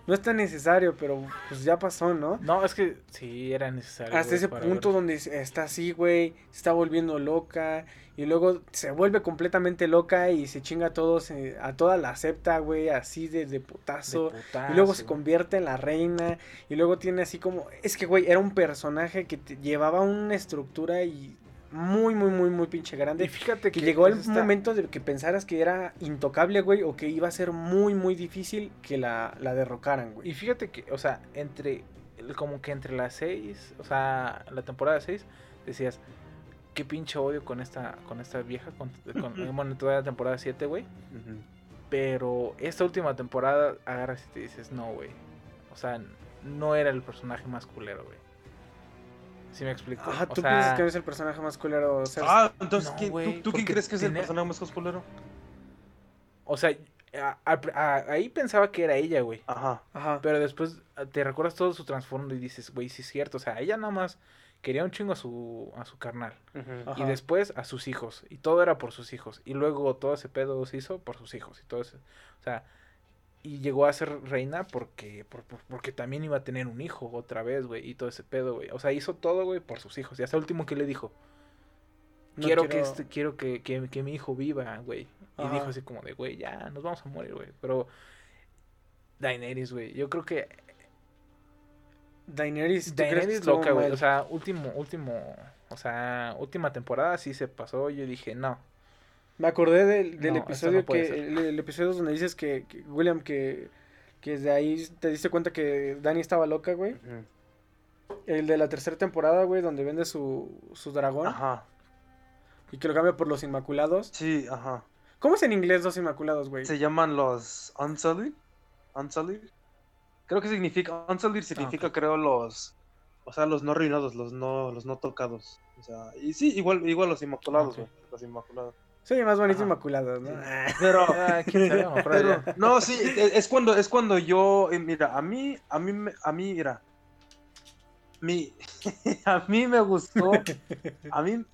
no es tan necesario, pero pues ya pasó, ¿no? No, es que sí era necesario. Hasta ese punto ver. donde está así, güey, se está volviendo loca y luego se vuelve completamente loca y se chinga a todos, eh, a toda la acepta, güey, así de, de De putazo. Y luego se convierte en la reina. Y luego tiene así como. Es que, güey, era un personaje que te- llevaba una estructura y muy, muy, muy, muy pinche Y grande. fíjate Que que llegó el está- momento de que pensaras que era intocable, güey, o que iba a ser muy, muy difícil que la, la derrocaran, Y güey. fíjate que, o sea, entre. Como que entre las seis, o sea, la temporada 6, decías, qué pinche odio con esta con esta vieja, con, con (laughs) bueno, toda la temporada 7, güey. Pero esta última temporada agarras y te dices, no, güey. O sea, no era el personaje más culero, güey. ¿Sí me explico? Ajá, o tú sea, piensas que no es el personaje más culero. O sea, Ah, entonces, No, ¿quién- ¿tú, tú quién crees que es el personaje más cosculero? o sea, a- a- a- ahí pensaba que era ella, güey. Ajá. Ajá. Pero después ah, te recuerdas todo su trasfondo y dices, güey, sí es cierto. O sea, ella nada más quería un chingo a su, a su carnal. Ajá. Y después a sus hijos. Y todo era por sus hijos. Y luego todo ese pedo se hizo por sus hijos. Y todo ese, o sea, y llegó a ser reina porque, por- por- porque también iba a tener un hijo otra vez, güey. Y todo ese pedo, güey. O sea, hizo todo, güey, por sus hijos. Y hasta el último que le dijo, No quiero, que este, quiero que, que, que mi hijo viva, güey. Y Ajá. dijo así como de, güey, ya, nos vamos a morir, güey. Pero Daenerys, güey. Yo creo que Daenerys, ¿tú crees que Daenerys loca, güey. O sea, último, último, o sea, última temporada sí se pasó. Yo dije, no. Me acordé del, del No, esto episodio no que el, el episodio donde dices que, que, William que que de ahí te diste cuenta que Dani estaba loca, güey. El de la tercera temporada, güey, donde vende su, su dragón Ajá. y que lo cambia por los Inmaculados. Sí, ajá. ¿Cómo es en inglés los Inmaculados, güey? Se llaman los Unsullied. Unsullied. Creo que significa. Unsullied significa, ok. creo, los. O sea, los no reinados, los no, los no tocados. O sea, y sí, igual, igual los inmaculados, Ok. güey. Los inmaculados. Oye más bonito Ajá. Inmaculados, ¿no? Sí. Ah. Pero. Ah, sabe, Pero, no, sí, e- es cuando, es cuando yo, eh, mira, a mí, a mí, me- a mí, mira, mi, (laughs) a mí me gustó, a mí,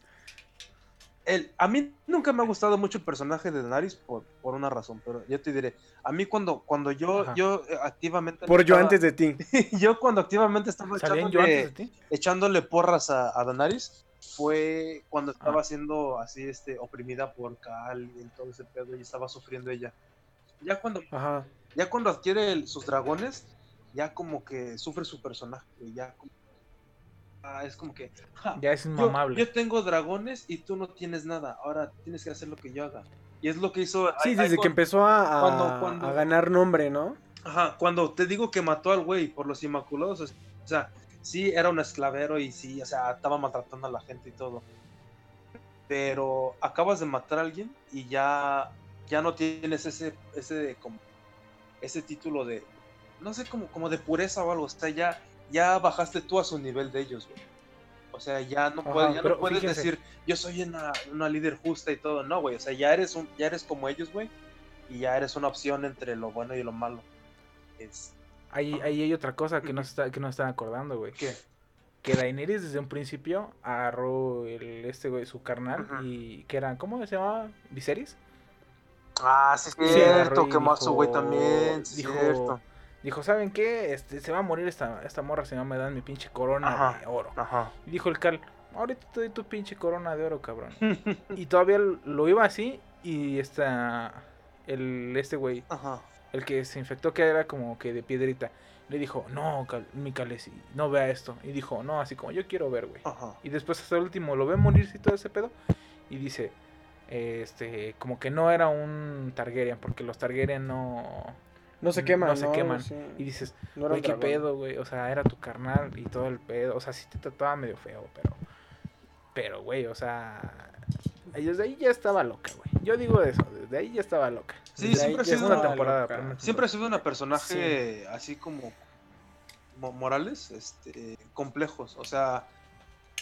el, a mí nunca me ha gustado mucho el personaje de Daenerys por, por una razón, pero yo te diré, a mí cuando, cuando yo, Ajá. yo eh, activamente, Por yo antes de ti. (laughs) yo cuando activamente estaba ¿Salían yo echándole, antes de ti? echándole porras a, a Daenerys fue cuando estaba Ah. siendo así, este, oprimida por Cal y todo ese pedo y estaba sufriendo ella. Ya cuando Ajá. ya cuando adquiere el- sus dragones, ya como que sufre su personaje, ya como... Ah, es como que... ja, Ya es yo, inmamable. yo tengo dragones y tú no tienes nada, ahora tienes que hacer lo que yo haga. Y es lo que hizo... Sí, ahí desde que empezó a, a- cuando- cuando- a ganar nombre, ¿no? Ajá, cuando te digo que mató al güey por los Inmaculados, o sea, sí era un esclavero y sí, o sea, estaba maltratando a la gente y todo. Pero acabas de matar a alguien y ya, ya no tienes ese, ese, como, ese título de, no sé, como, como de pureza o algo. O sea, ya, ya bajaste tú a su nivel de ellos, güey. O sea, ya no Ajá, puedes, ya no puedes fíjense. decir, yo soy una, una líder justa y todo. No, güey. O sea, ya eres un, ya eres como ellos, güey. Y ya eres una opción entre lo bueno y lo malo. Es, Ahí, ahí hay otra cosa que no está, que no están acordando, güey. ¿Qué? Que Daenerys desde un principio agarró el, este güey, su carnal, y que eran, ¿cómo se llamaba? ¿Viserys? Ah, sí, Sí, cierto, agarró y que más su güey también, sí, dijo- cierto. Dijo, ¿saben qué? Este, se va a morir esta, esta morra si no me dan mi pinche corona Ajá. de oro. Ajá. Y dijo el Cal, ahorita te doy tu pinche corona de oro, cabrón. (laughs) y todavía lo iba así, y esta, el, este güey, Ajá. El que se infectó que era como que de piedrita, le dijo, no, Cal, mi Calesi, no vea esto. Y dijo, no, así como yo quiero ver, güey. Y después hasta el último lo ve morirse y todo ese pedo. Y dice, este, como que no era un Targaryen, porque los Targaryen no... No se No queman, se ¿no? queman. Sí. Y dices, No güey, qué dragón. pedo, güey. O sea, era tu carnal y todo el pedo. O sea, sí te trataba medio feo, pero... Pero, güey, o sea... Desde ahí ya estaba loca, güey. Yo digo eso, desde ahí ya estaba loca. Sí, Desde siempre ha sido una temporada. loca. Siempre ha sido una personaje así como mo- morales, este, complejos. O sea,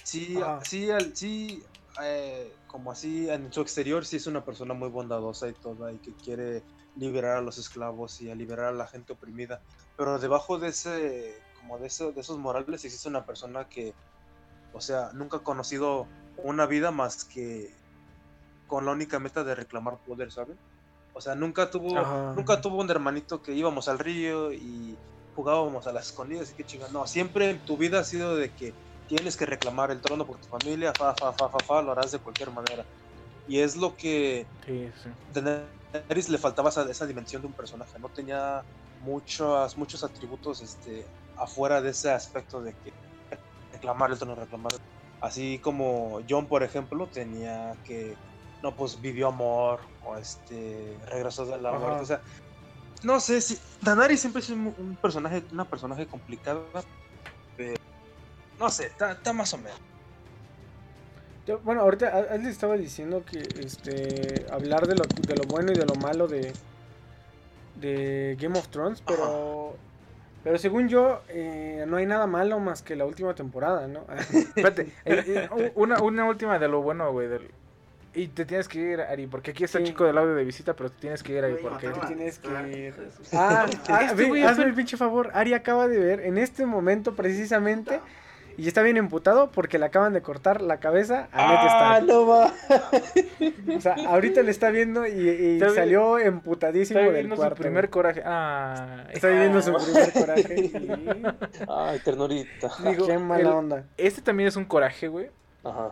sí, sí, sí, eh, como así en su exterior sí es una persona muy bondadosa y toda y que quiere liberar a los esclavos y a liberar a la gente oprimida. Pero debajo de ese, como de, eso, de esos morales existe una persona que, o sea, nunca ha conocido una vida más que con la única meta de reclamar poder, ¿saben? O sea, nunca tuvo, Ajá. nunca tuvo un hermanito que íbamos al río y jugábamos a las escondidas y qué chingada. No, siempre en tu vida ha sido de que tienes que reclamar el trono por tu familia, fa, fa, fa, fa, fa, lo harás de cualquier manera. Y es lo que Sí, sí. Daenerys le faltaba esa, esa dimensión de un personaje. No tenía muchos, muchos atributos este, afuera de ese aspecto de que reclamar el trono, reclamar. Así como John, por ejemplo, tenía que, no, pues vivió amor, o este, regresó de la Ajá. muerte, o sea, no sé si, Danari siempre es un, un personaje, una personaje complicada, pero, no sé, está, más o menos. Yo- bueno, ahorita Alex estaba diciendo que este hablar de lo, de lo bueno y de lo malo de, de Game of Thrones, pero pero según yo eh, no hay nada malo más que la última temporada, ¿no? (laughs) Espérate, eh, eh, una, una última de lo bueno, güey. Y te tienes que ir, Ari, porque aquí está el chico del audio de visita, pero te tienes que ir, Ari, porque... a- tienes que Ah, ir. (laughs) Ah, ah, Este ve, hazme apenas- el pinche favor. Ari acaba de ver en este momento precisamente y está bien emputado porque le acaban de cortar la cabeza a Ned Ah, Stark. no va. O sea, ahorita le está viendo y, y Está vi- salió emputadísimo Está del cuarto. su primer coraje. Ah, Está viviendo su primer coraje. y- (laughs) Ay, ternurita. Digo, Qué mala el- onda. Este también es un coraje, güey. Ajá.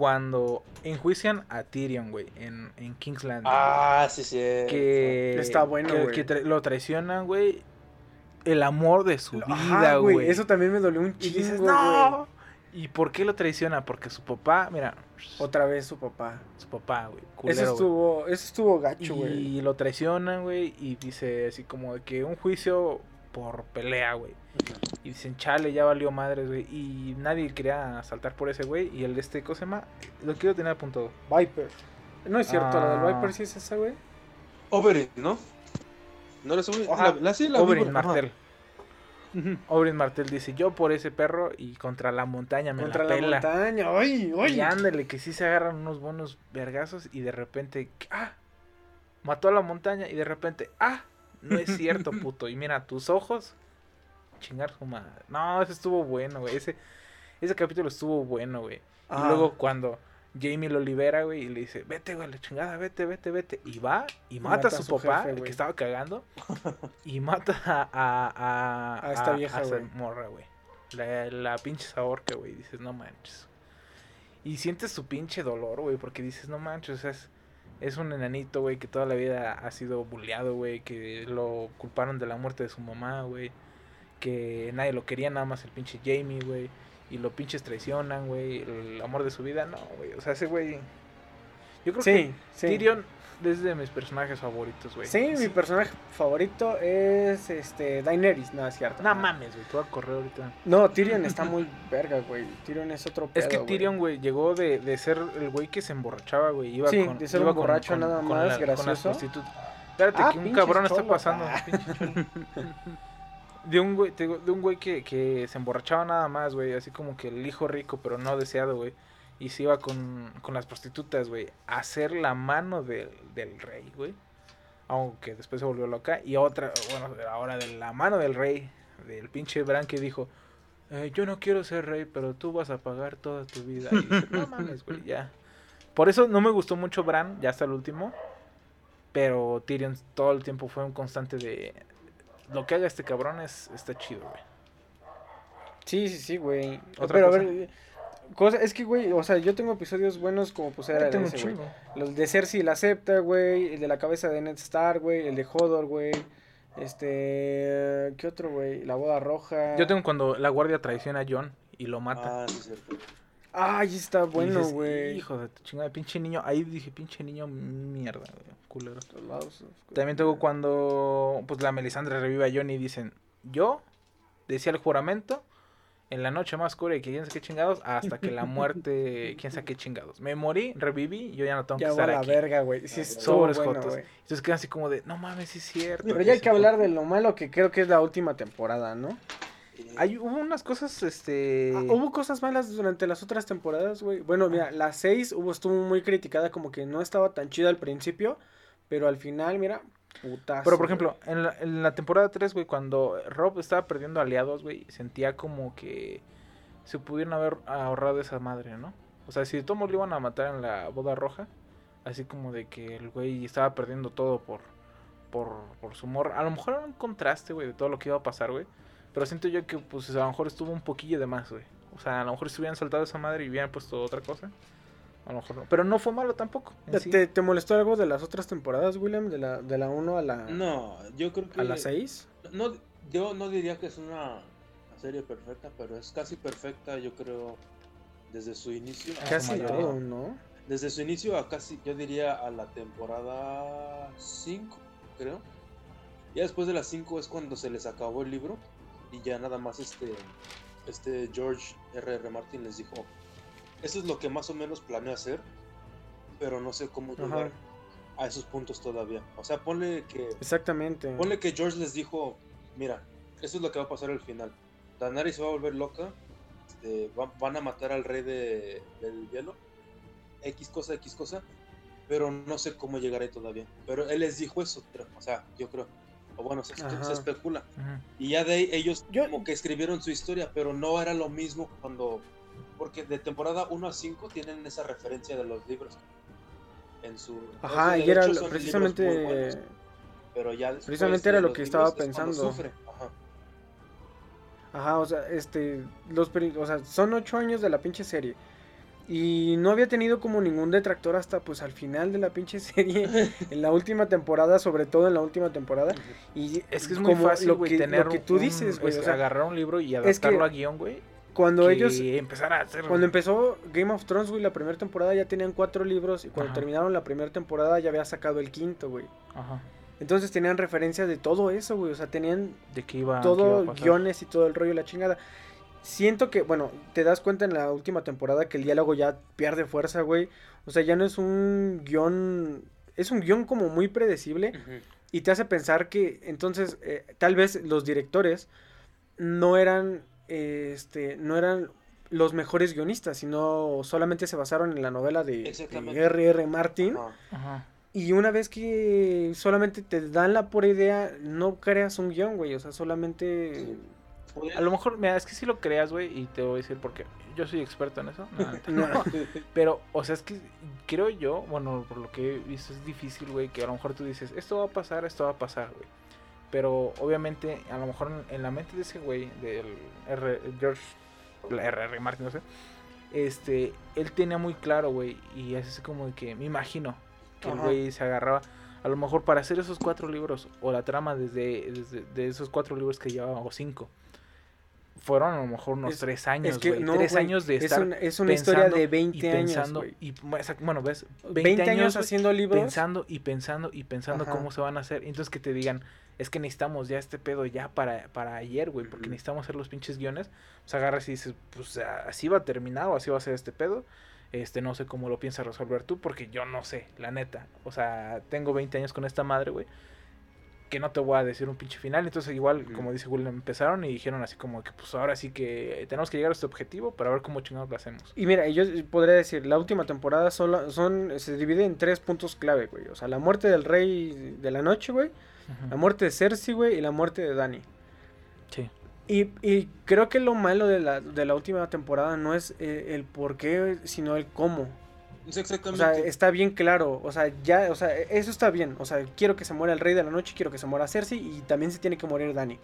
Cuando enjuician a Tyrion, güey, en, en King's Landing. Ah, sí, sí. que Está bueno, güey. que tra- lo traicionan, güey. El amor de su Ajá, vida, güey. Eso también me dolió un y chingo, dices, güey. no. ¿Y por qué lo traiciona? Porque su papá, mira, Otra vez su papá. su papá, güey. Eso culero, estuvo, eso estuvo gacho, güey. Y lo traicionan, güey, y dice así como de que un juicio por pelea, güey. Y dicen, chale, ya valió madres, güey. Y nadie quería saltar por ese güey. Y el de este, ¿cómo se llama? Lo quiero tener apuntado. Viper. No es cierto, la del Ah. Viper sí es esa, güey. Oberyn, ¿no? No Oberyn. Ajá, La, la, sí, la Oberyn. Martel. Oberyn Martel dice, yo por ese perro y contra la montaña me Contra la la, pela. montaña. ¡Ay, ay! Y ándale, que sí se agarran unos buenos vergazos y de repente, ¡ah! Mató a la montaña y de repente, ¡ah! No es cierto, puto. Y mira, tus ojos, chingar su madre. No, ese estuvo bueno, güey. Ese, ese capítulo estuvo bueno, güey. Ah. Y luego cuando Jamie lo libera, güey, y le dice, vete, güey, la chingada, vete, vete, vete. Y va y mata, a su, papá, jefe, el que estaba cagando. (laughs) y mata a, a, a, A esta vieja, güey. morra, güey. La, la pinche Saorca, güey. Dices, no manches. Y sientes su pinche dolor, güey, porque dices, no manches, o sea, es, es un enanito, güey, que toda la vida ha sido bulleado, güey, que lo culparon de la muerte de su mamá, güey, que nadie lo quería, nada más el pinche Jamie, güey, y lo pinches traicionan, güey, el amor de su vida, no, güey, o sea, ese güey... Yo creo Sí, que sí. Tyrion es de mis personajes favoritos, güey. Sí, mi personaje favorito es este Daenerys, no es cierto. No mames, güey, te voy a correr ahorita. No, Tyrion está muy verga, güey. Tyrion es otro pedo, Es que. Tyrion, güey, llegó de, de ser el güey que se emborrachaba, güey. Iba Sí, con, de ser iba un borracho nada más las gracioso. Espérate, Ah, que un cabrón está pasando. ah. De un güey, te digo, de un güey que, que se emborrachaba nada más, güey. Así como que el hijo rico, pero no deseado, güey. Y se iba con, con las prostitutas, güey. A hacer la mano del, del rey, güey. Aunque después se volvió loca. Y otra, bueno, ahora de la mano del rey. Del pinche Bran que dijo. "Eh, yo no quiero ser rey, pero tú vas a pagar toda tu vida. Y no (laughs) mames, güey, ya. Por eso no me gustó mucho Bran, ya hasta el último. Pero Tyrion todo el tiempo fue un constante de. Lo que haga este cabrón es, está chido, güey. Sí, sí, sí, güey. Otra Pero cosa. a ver, cosa, es que, güey, o sea, yo tengo episodios buenos como pues era tengo ese. Los de Cersei la acepta, güey. El de la cabeza de Ned Stark, güey. El de Hodor, güey. Este. ¿Qué otro, güey? La boda roja. Yo tengo cuando la guardia traiciona a John y lo mata. Ah, sí, cierto. Ay, está bueno, güey. Hijo de tu chingada, pinche niño. Ahí dije, pinche niño, mierda, güey, culero. Lados- También tengo cuando pues la Melisandre revive a John y dicen, yo decía el juramento en la noche más oscura y que quién sabe qué chingados, hasta que la muerte, (laughs) quién sabe qué chingados. Me morí, reviví, yo ya no tengo Ya que estar la aquí. verga, güey. Sí, bueno, jotos. Entonces quedan así como de, no mames, sí es cierto. Pero ya hay que fue". hablar de lo malo que creo que es la última temporada, ¿no? Hay, hubo unas cosas, este... Ah, hubo cosas malas durante las otras temporadas, güey. Bueno, mira, la 6 hubo, estuvo muy criticada, como que no estaba tan chida al principio, pero al final, mira, putazo. Pero por ejemplo, en la, en la temporada 3, güey, cuando Rob estaba perdiendo aliados, güey, sentía como que se pudieron haber ahorrado esa madre, ¿no? O sea, si todos lo iban a matar en la boda roja, así como de que el güey estaba perdiendo todo por, por, por su morra. A lo mejor era un contraste, güey, de todo lo que iba a pasar, güey. Pero siento yo que, pues, a lo mejor estuvo un poquillo de más, güey. O sea, a lo mejor si hubieran saltado esa madre y hubieran puesto otra cosa. A lo mejor no. Pero no fue malo tampoco. ¿Te, sí. te- molestó algo de las otras temporadas, William? De la, de la 1 a la, No, yo creo que. a la 6. No, yo no diría que es una serie perfecta, pero es casi perfecta, yo creo. Desde su inicio. A Casi todo, ¿no? Desde su inicio a casi, yo diría a la temporada 5, creo. Ya después de las 5 es cuando se les acabó el libro y ya nada más este, este George R.R. R. Martin les dijo, eso es lo que más o menos planeo hacer, pero no sé cómo Ajá. llegar a esos puntos todavía. O sea, ponle que, Exactamente. ponle que George les dijo, mira, eso es lo que va a pasar al final. Daenerys se va a volver loca, este, va- van a matar al rey de- del hielo, X cosa, X cosa, pero no sé cómo llegar ahí todavía. Pero él les dijo eso, creo, o sea, yo creo. O bueno, se, especula. Y ya de ahí ellos Yo- como que escribieron su historia, pero no era lo mismo cuando... Porque de temporada 1 a 5 tienen esa referencia de los libros. En su... Ajá, y era precisamente muy buenos, pero ya después precisamente era lo que estaba es pensando. sufre. Ajá. Ajá, o sea, este, los, o sea, son ocho años de la pinche serie. Y no había tenido como ningún detractor hasta pues al final de la pinche (laughs) serie, en la última temporada, sobre todo en la última temporada. Y Es que es muy como fácil, lo que, tener lo que tú un- dices, güey. es o sea, agarrar un libro y es adaptarlo que a guion, güey. Cuando que ellos, empezar a hacer... cuando empezó Game of Thrones, güey, la primera temporada ya tenían cuatro libros y cuando Ajá. terminaron la primera temporada ya había sacado el quinto, güey. Ajá. Entonces tenían referencias de todo eso, güey. O sea, tenían De que iba, iba todo pasar. guiones y todo el rollo y la chingada. Siento que, bueno, te das cuenta en la última temporada que el diálogo ya pierde fuerza, güey. O sea, ya no es un guion. Es un guion como muy predecible y te hace pensar que entonces eh, tal vez los directores no eran, este, no eran los mejores guionistas, sino solamente se basaron en la novela de, R.R. Martin. Ajá. Ajá. Y una vez que solamente te dan la pura idea, no creas un guion, güey. O sea, solamente... Sí. A lo mejor, mira, es que si lo creas, güey, y te voy a decir porque yo soy experto en eso. No, (laughs) No. Pero, o sea, es que creo yo, bueno, por lo que he visto es difícil, güey, que a lo mejor tú dices, esto va a pasar, esto va a pasar, güey. Pero obviamente, a lo mejor en, en la mente de ese güey, del R, George, la RR Martin, no sé, este, él tenía muy claro, güey, y es así como de que me imagino que el güey se agarraba, a lo mejor para hacer esos cuatro libros, o la trama desde, desde de esos cuatro libros que llevaba, o cinco. Fueron a lo mejor unos Es- tres años, es que no, tres años de es, estar una, es una historia de y 20 años, pensando güey. y bueno ves 20, años haciendo libros. pensando y pensando y pensando Ajá. cómo se van a hacer entonces que te digan es que necesitamos ya este pedo ya para, para ayer güey porque necesitamos hacer los pinches guiones pues agarras y dices pues así va a terminar o así va a ser este pedo este no sé cómo lo piensas resolver tú porque yo no sé la neta o sea tengo 20 años con esta madre güey que no te voy a decir un pinche final. Entonces, igual, como dice William, empezaron y dijeron así como que, pues ahora sí que tenemos que llegar a este objetivo para ver cómo chingados lo hacemos. Y mira, yo podría decir, la última temporada solo, son, se divide en tres puntos clave, güey. O sea, la muerte del rey de la noche, güey. La muerte de Cersei, güey, y la muerte de Dani. Sí. Y, y creo que lo malo de la, de la última temporada no es eh, el por qué, sino el cómo. Es O exactamente. sea, está bien claro. O sea, ya, o sea, eso está bien. O sea, quiero que se muera el rey de la noche, quiero que se muera Cersei y también se tiene que morir Dani.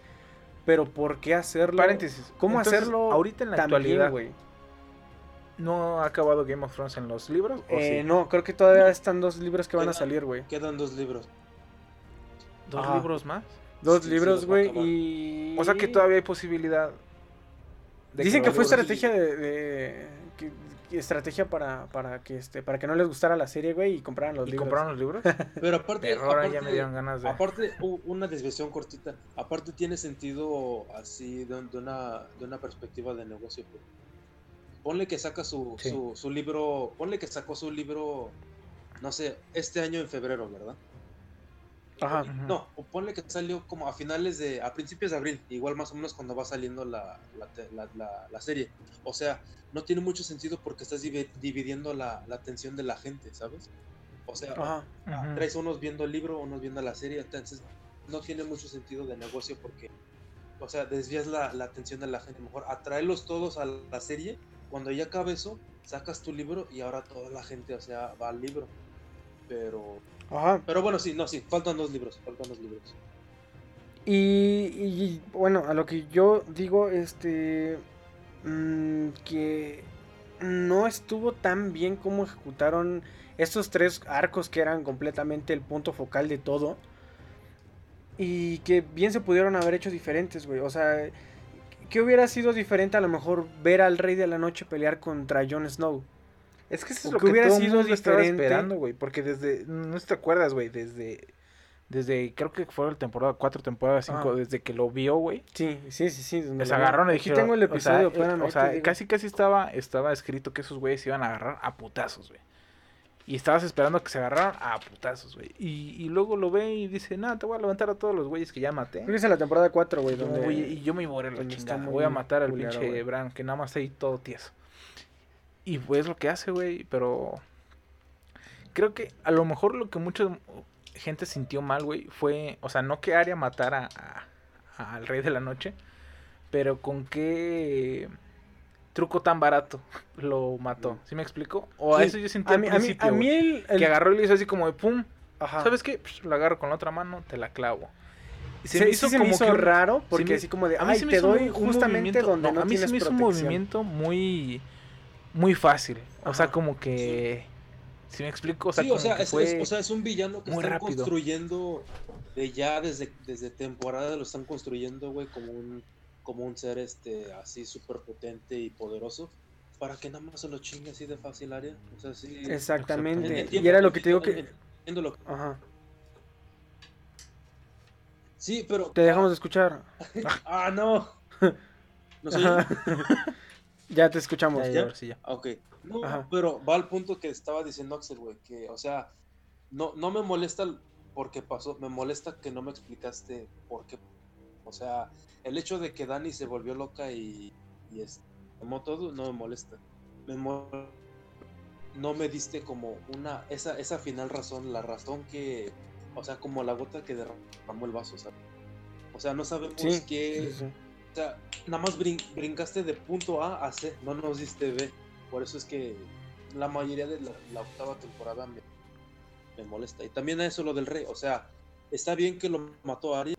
Pero ¿por qué hacerlo? Paréntesis. ¿Cómo Entonces, hacerlo Ahorita en la también, actualidad, güey? ¿no ha acabado Game of Thrones en los libros? ¿o Eh, sí? No, creo que todavía están dos libros que van a salir, güey. Quedan dos libros. ¿Dos Ajá. libros más? Dos Sí, libros, güey, y... O sea que todavía hay posibilidad. de Dicen que fue estrategia de... de- que- que estrategia para, para que este para que no les gustara la serie, güey, y compraran los ¿Y libros. compraron los libros? (laughs) Pero aparte, Pero ahora ya aparte- me dieron ganas de... Aparte, una desviación cortita. Aparte tiene sentido así de, un- de una, de una perspectiva de negocio. pues. Ponle que saca su, Sí. su, su libro, ponle que sacó su libro, no sé, este año en febrero, ¿verdad? Ajá. No, o ponle que salió como a finales de, a principios de abril, igual más o menos cuando va saliendo la, la, la- la- la serie. O sea, no tiene mucho sentido porque estás divi- dividiendo la, la atención de la gente, ¿sabes? O sea, Ajá. Ah, traes unos viendo el libro, unos viendo la serie, entonces no tiene mucho sentido de negocio porque, o sea, desvías la, la atención de la gente. Mejor atraerlos todos a la serie, cuando ya acabe eso, sacas tu libro y ahora toda la gente, o sea, va al libro. Pero, Ajá. pero bueno, sí, no, sí, faltan dos libros, faltan dos libros. Y, y, bueno, a lo que yo digo, este, mm, que no estuvo tan bien como ejecutaron estos tres arcos que eran completamente el punto focal de todo. Y que bien se pudieron haber hecho diferentes, güey. O sea, qué hubiera sido diferente a lo mejor ver al Rey de la Noche pelear contra Jon Snow? Es que eso ¿O es lo que hubiera todo sido mundo estaba diferente? esperando, güey. Porque desde. No te acuerdas, güey. Desde. Desde. Creo que fue la temporada 4, temporada 5. Ah. Desde que lo vio, güey. Sí, sí, sí, sí. lo agarraron y dijeron. tengo el o sea, episodio, eh, espérame, O sea, casi casi estaba, estaba escrito que esos güeyes se iban a agarrar a putazos, güey. Y estabas esperando que se agarraran a putazos, güey. Y, y luego lo ve y dice, nada, te voy a levantar a todos los güeyes que ya maté. Creo que es en la temporada 4, güey, donde... y yo me borré la chingada. Voy a matar al pinche. Bran, que nada más ahí todo tieso. Y pues lo que hace, güey, pero creo que a lo mejor lo que mucha gente sintió mal, güey, fue, o sea, no que Arya matara al Rey de la Noche, pero con qué truco tan barato (laughs) lo mató. ¿Sí me explico? O a eso yo sentí A al mí, a mí, a el... el- que agarró y le hizo así como de pum, Ajá. ¿sabes qué? Pues, la agarro con la otra mano, te la clavo. Y Se, sí se me hizo que raro, porque me- así como de, a mí ay, se me te hizo doy justamente donde no, a mí tienes se me hizo protección. un movimiento muy muy fácil. O sea, como que si me explico, o sea, sí, o como sea, que es, o sea, es un villano que están rápido. construyendo de ya desde, desde temporada, lo están construyendo, güey, como un, como un ser este así súper potente y poderoso. Para que nada más se lo chingue así de fácil área. O sea, sí. Exactamente. Y era lo que te digo que... Ajá. Sí, pero. Te dejamos de escuchar. (laughs) Ah, no. (laughs) No sé. Ya te escuchamos. Ya, ya, Ok. No, Ajá. pero va al punto que estaba diciendo Axel, güey, que, o sea, no, no me molesta porque pasó, me molesta que no me explicaste por qué. O sea, el hecho de que Dani se volvió loca y, y es, tomó todo, no me molesta. Me mo- no me diste como una, esa, esa final razón, la razón que, o sea, como la gota que derramó el vaso, ¿sabes? O sea, no sabemos Sí, qué, sí, sí. o sea, nada más brin- brincaste de punto A a C, no nos diste B. Por eso es que la mayoría de la, la octava temporada me, me molesta. Y también a eso lo del rey. O sea, está bien que lo mató a Arya,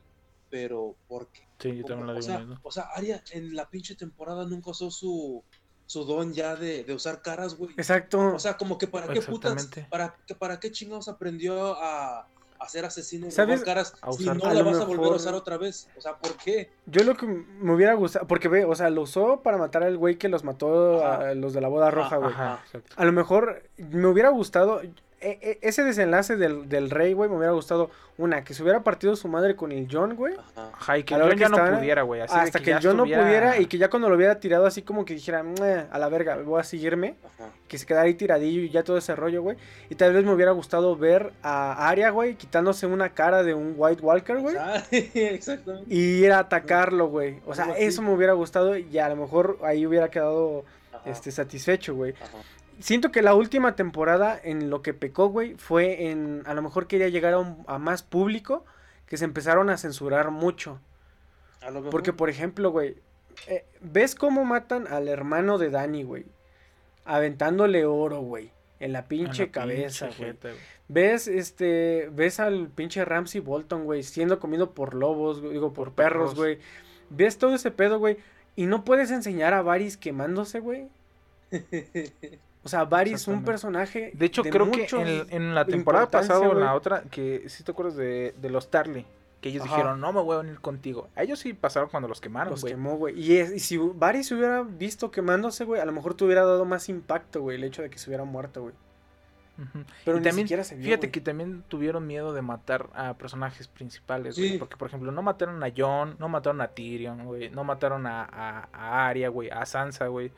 pero ¿por qué? Sí, yo también lo o, digo. sea, mismo. o sea, Arya en la pinche temporada nunca usó su, su don ya de, de usar caras, güey. Exacto. O sea, como que para qué putas, para, que, para qué chingados aprendió a, a ser asesino y caras A si no a la vas a volver a usar otra vez. O sea, ¿por qué? Yo lo que me hubiera gustado, porque ve, o sea, lo usó para matar al güey que los mató Ajá. a los de la boda roja, güey. Ajá. A lo mejor me hubiera gustado, e- e- ese desenlace del, del rey, güey, me hubiera gustado, una, que se hubiera partido su madre con el John, güey. Ajá. Y que hora Jon que ya no pudiera, güey. de Hasta que, ya yo no estuviera- pudiera y que ya cuando lo hubiera tirado así como que dijera, "Meh, a la verga, voy a seguirme, Ajá. que se quedara ahí tiradillo y ya todo ese rollo, güey. Y tal vez me hubiera gustado ver a Arya, güey, quitándose una cara de un White Walker, güey. Ah, (laughs) Exactamente. Y ir a atacarlo, güey. O sea, eso me hubiera gustado y a lo mejor ahí hubiera quedado Ajá, este, satisfecho, güey. ajá. Siento que la última temporada en lo que pecó, güey, fue en... A lo mejor quería llegar a, un- a más público que se empezaron a censurar mucho. A lo mejor. Porque, por ejemplo, güey, eh, ¿ves cómo matan al hermano de Dani, güey? Aventándole oro, güey. En la pinche cabeza, pinche güey. ¿Ves, este, ves al pinche Ramsey Bolton, güey, siendo comido por lobos, güey, digo, por, Por perros, perros. güey? ¿Ves todo ese pedo, güey? Y no puedes enseñar a Varys quemándose, güey. (laughs) O sea, Varys, un Exactamente. personaje. De hecho, creo que en, en la temporada pasada o en la otra, que si te acuerdas de, de los Tarly, que ellos Ajá. dijeron, no me voy a venir contigo. A ellos sí pasaron cuando los quemaron, Los güey. quemó, güey. Y, es- y si Varys se hubiera visto quemándose, güey, a lo mejor te hubiera dado más impacto, güey, el hecho de que se hubiera muerto, güey. Pero y ni también, siquiera se vio, fíjate que también tuvieron miedo de matar a personajes principales, güey. Sí. Porque, por ejemplo, no mataron a Jon, no mataron a Tyrion, güey. No mataron a, a, a Arya, güey. A Sansa, güey.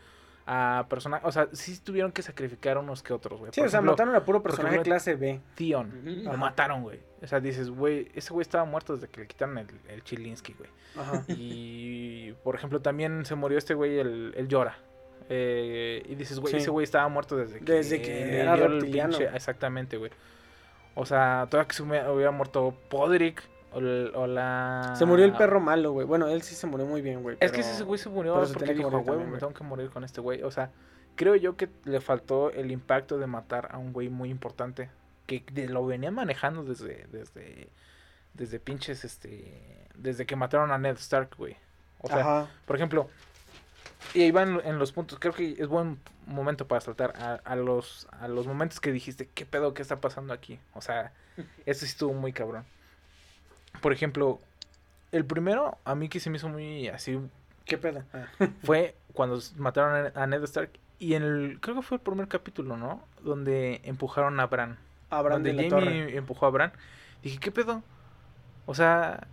A personajes, o sea, sí tuvieron que sacrificar unos que otros, güey. Sí, Por o sea, ejemplo, mataron a puro personaje ejemplo, clase B. Ujú. Lo mataron, güey. O sea, dices, güey, ese güey estaba muerto desde que le quitaron el, el Chilinsky, güey. Ajá. (laughs) Y, por ejemplo, también se murió este güey, el, el Llora. Eh, y dices, güey, Sí. ese güey estaba muerto desde que, Desde que era reptiliano. pinche- Exactamente, güey. O sea, todavía que se hubiera, hubiera muerto Podrick o, la... Se murió el perro malo, güey. Bueno, él sí se murió muy bien, güey. Es que pero- ese güey se murió pero se porque que dijo, güey, me güey". tengo que morir con este güey. O sea, creo yo que le faltó el impacto de matar a un güey muy importante. Que lo venía manejando desde, desde, desde pinches, este, desde que mataron a Ned Stark, güey. O sea, Ajá. por ejemplo, y ahí van en los puntos, creo que es buen momento para saltar a, a los, a los momentos que dijiste, ¿qué pedo, qué está pasando aquí? O sea, (laughs) eso sí estuvo muy cabrón. Por ejemplo, el primero, a mí que se me hizo muy así, ¿Qué pedo? Ah. (laughs) Fue cuando mataron a a Ned Stark. Y en el, creo que fue el primer capítulo, ¿no? Donde empujaron a Bran. Abraham donde de la Torre. Jamie empujó a Bran. Dije, ¿qué pedo? O sea,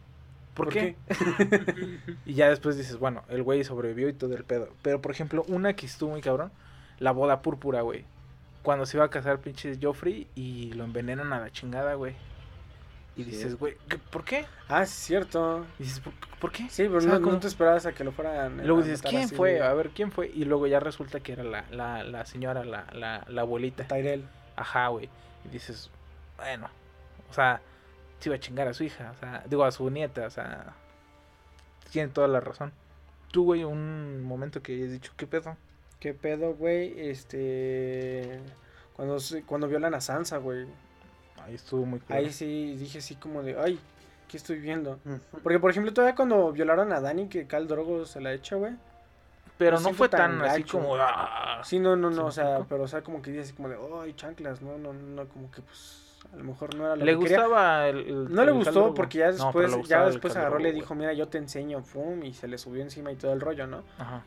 ¿por, qué? (laughs) y ya después dices, bueno, el güey sobrevivió y todo el pedo. Pero, por ejemplo, una que estuvo muy cabrón, la boda púrpura, güey. Cuando se iba a casar pinche Joffrey y lo envenenan a la chingada, güey. Y dices, güey, ¿qué- ¿por qué? Ah, es cierto. Y dices, ¿por, por qué? Sí, pero no, te esperabas a que lo fueran. y luego dices, ¿quién así, fue? A ver, ¿quién fue? Y luego ya resulta que era la, la, la señora, la, la, la abuelita. Tyrell. Ajá, güey. Y dices, bueno, o sea, se iba a chingar a su hija, o sea, digo a su nieta, o sea, tiene toda la razón. Tú, güey, un momento que hayas dicho, ¿qué pedo? ¿Qué pedo, güey? Este. Cuando, cuando violan a Sansa, güey. Ahí estuvo muy claro. Ahí sí dije así como de, ay, ¿qué estoy viendo? Porque, por ejemplo, todavía cuando violaron a Dani, que Cal Drogo se la echa, güey. Pero no fue tan tan así como... "Ah". Sí, no, no, ¿Sí no, o sea, pero, o sea, como que dice así como de, ay, chanclas, no, no, no, como que, pues, a lo mejor no era lo Le que quería. gustaba el, el- No le el gustó Khal Drogo. porque ya después, le ya después agarró y le Drogo, dijo, mira, yo te enseño, pum, y se le subió encima y todo el rollo, ¿no? Ajá.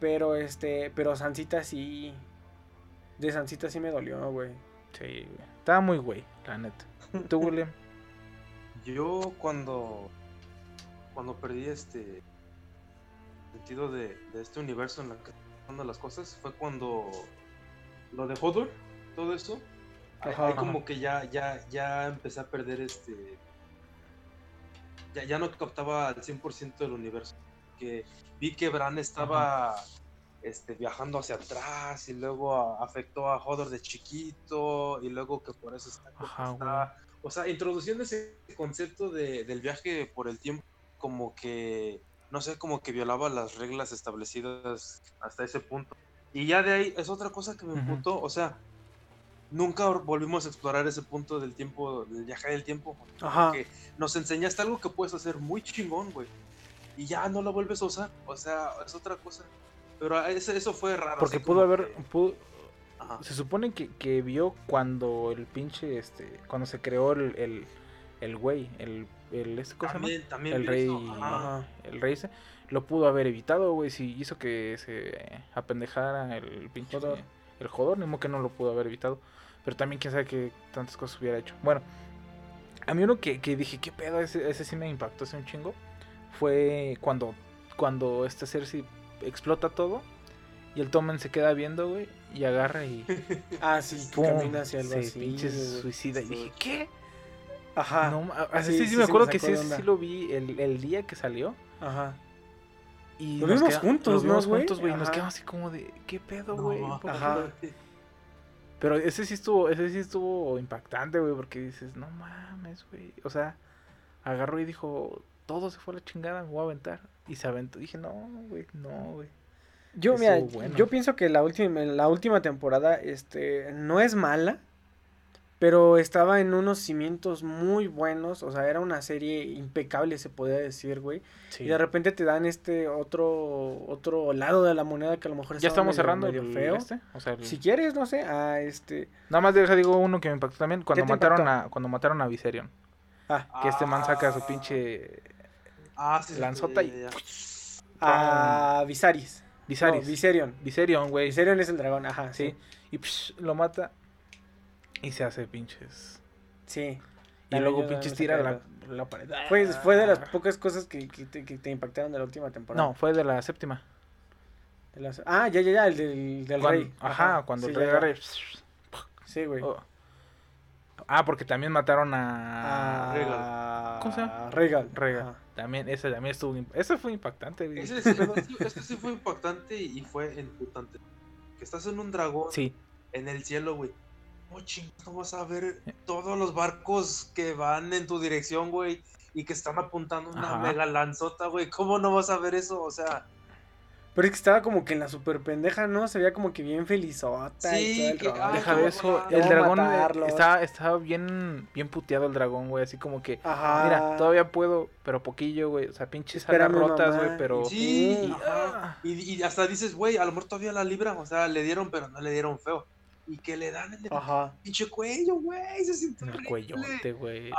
Pero, este, pero Sansita sí, de Sansita sí me dolió, güey. Sí, güey. Estaba muy güey, la neta. ¿Tú, William? (laughs) Yo cuando cuando perdí este sentido de, de este universo en la que están las cosas fue cuando lo de Hodor, todo eso. Ajá, ahí ajá. como que ya ya ya empecé a perder este ya, ya no captaba al 100% del universo. Que vi que Bran estaba este, viajando hacia atrás y luego a- afectó a Hodor de chiquito y luego que por eso está Ajá, está- o sea, introduciendo ese concepto de, del viaje por el tiempo, como que, no sé, como que violaba las reglas establecidas hasta ese punto. Y ya de ahí es otra cosa que me imputó, o sea, nunca volvimos a explorar ese punto del tiempo, del viaje del tiempo. Ajá. porque nos enseñaste algo que puedes hacer muy chingón, güey. Y ya no lo vuelves a usar, o sea, es otra cosa. Pero eso, eso fue raro. Porque pudo haber... que- pudo- Ajá. se supone que, que vio cuando el pinche, este... Cuando se creó el... El, el güey, el... el este, ¿cómo se llama? También, también El rey... ajá. El rey ese, lo pudo haber evitado, güey, si hizo que se apendejara el pinche Jodor. el jodor, ni modo que no lo pudo haber evitado, pero también quién sabe qué tantas cosas hubiera hecho. Bueno, a mí uno que, que dije, qué pedo, ese, ese sí me impactó hace un chingo, fue cuando, cuando este Cersei explota todo y el Tommen se queda viendo, güey, y agarra y (laughs) Ah, sí, que pum, camina hacia el se vacío. pinche suicida y dije, ¿qué? Ajá. No, así Sí, sí, me sí me acuerdo que sí, sí lo vi el, el día que salió. Ajá. Y Lo nos vimos queda- juntos, los ¿no, vimos juntos, güey. y Nos quedamos así como de, ¿qué pedo, güey? (laughs) ma- ¿Por Ajá. Pero ese sí estuvo, ese sí estuvo impactante, güey, porque dices, no mames, güey. O sea, agarró y dijo, todo se fue a la chingada, me voy a aventar. Y se aventó. Dije, no, güey, no, güey. Yo, mira, bueno. yo pienso que la última, la última temporada, este, no es mala, pero estaba en unos cimientos muy buenos, o sea, era una serie impecable, se podría decir, güey. Sí. Y de repente te dan este otro, otro lado de la moneda que a lo mejor ya estamos medio- cerrando medio feo. este. O sea, el- Si quieres, no sé, a este, nada más deja, digo uno que me impactó también. Cuando mataron impactó? a, cuando mataron a Viserion. ah, Que este man saca su Ah. pinche Ah, sí, sí, lanzota y- a Viserys. Viserys. No, Viserion. Viserion, güey. Viserion es el dragón, ajá, Sí. sí. Y psh, lo mata. Y se hace pinches. Sí. Y luego pinches tira la, la pared. Fue, fue de las Ah. pocas cosas que, que te, que te impactaron de la última temporada. No, fue de la séptima. De Ah, ya, ya, ya, el del, del rey. Ajá, cuando sí, el rey agarra Sí, güey. Oh. Ah, porque también mataron Ah, a... Regal. ¿Cómo se llama? Regal. Regal. Ajá. También, ese también estuvo... Ese fue impactante, güey. Ese, sí, sí, fue impactante y fue imputante. Que estás en un dragón Sí, en el cielo, güey. Oh, chingados, no vas a ver todos los barcos que van en tu dirección, güey. Y que están apuntando una Ajá. mega lanzota, güey. ¿Cómo no vas a ver eso? O sea, Pero es que estaba como que en la super pendeja, ¿no? Se veía como que bien felizota y Sí, todo el que- rollo. deja de eso. El dragón eh, estaba, estaba bien, bien puteado el dragón, güey. Así como que... Ajá. Mira, todavía puedo, pero poquillo, güey. O sea, pinches alas rotas, güey, pero... sí. y- ajá. Y, y hasta dices, güey, a lo mejor todavía la libra. O sea, le dieron, pero no le dieron feo. Y que le dan el Ajá. pinche cuello, güey. Se siente En el cuellote, güey.